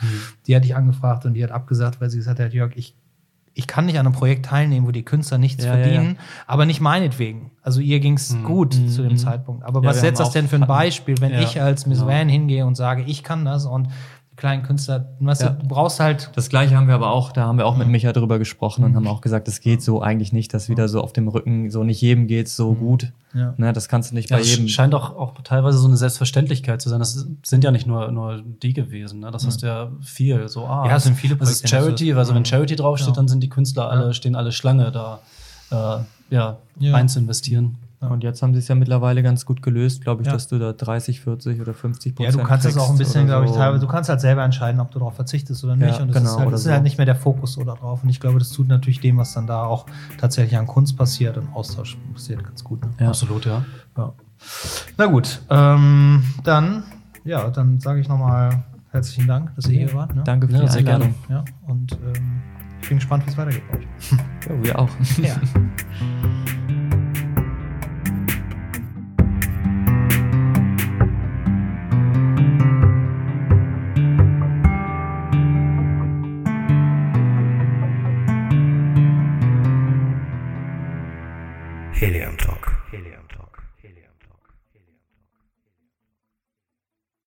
die hatte ich angefragt und die hat abgesagt, weil sie gesagt hat, Jörg, ich, ich kann nicht an einem Projekt teilnehmen, wo die Künstler nichts Ja, ja, verdienen, aber nicht meinetwegen. Also ihr ging es gut zu dem Zeitpunkt. Aber Ja, was setzt das denn für ein Beispiel, wenn Ja, ich als Miss genau. Van hingehe und sage, ich kann das und kleinen Künstler, weißt Ja. du, brauchst halt Das gleiche haben wir aber auch, da haben wir auch mit Micha drüber gesprochen und haben auch gesagt, es geht so eigentlich nicht, dass wieder so auf dem Rücken, so nicht jedem geht so gut. Ja. Ne, das kannst du nicht Ja, bei das jedem. scheint auch, auch teilweise so eine Selbstverständlichkeit zu sein. Das sind ja nicht nur, nur die gewesen. Ne? Das hast du ja viel. So, ah, Ja, es sind viele Das ist Projekte, Charity, ist- also wenn Charity draufsteht, dann sind die Künstler alle, stehen alle Schlange da, äh, ja, Ja. rein zu investieren. Und jetzt haben sie es ja mittlerweile ganz gut gelöst, glaube ich, Ja. dass du da 30, 40 oder 50% Ja, Prozent du kannst es auch ein bisschen, glaube ich, so. teilweise. Du kannst halt selber entscheiden, ob du darauf verzichtest oder nicht. Ja, und das genau, ist, halt, oder das ist so. halt nicht mehr der Fokus so darauf. Und ich glaube, das tut natürlich dem, was dann da auch tatsächlich an Kunst passiert und Austausch passiert, ganz gut. Ne? Ja. Absolut, ja. Ja. Na gut, ähm, dann, ja, dann sage ich nochmal herzlichen Dank, dass ihr hier wart. Ne? Danke für Ja, die sehr Einladung. Ja, und ähm, ich bin gespannt, wie es weitergeht bei euch. Ja, wir auch. Ja. <laughs>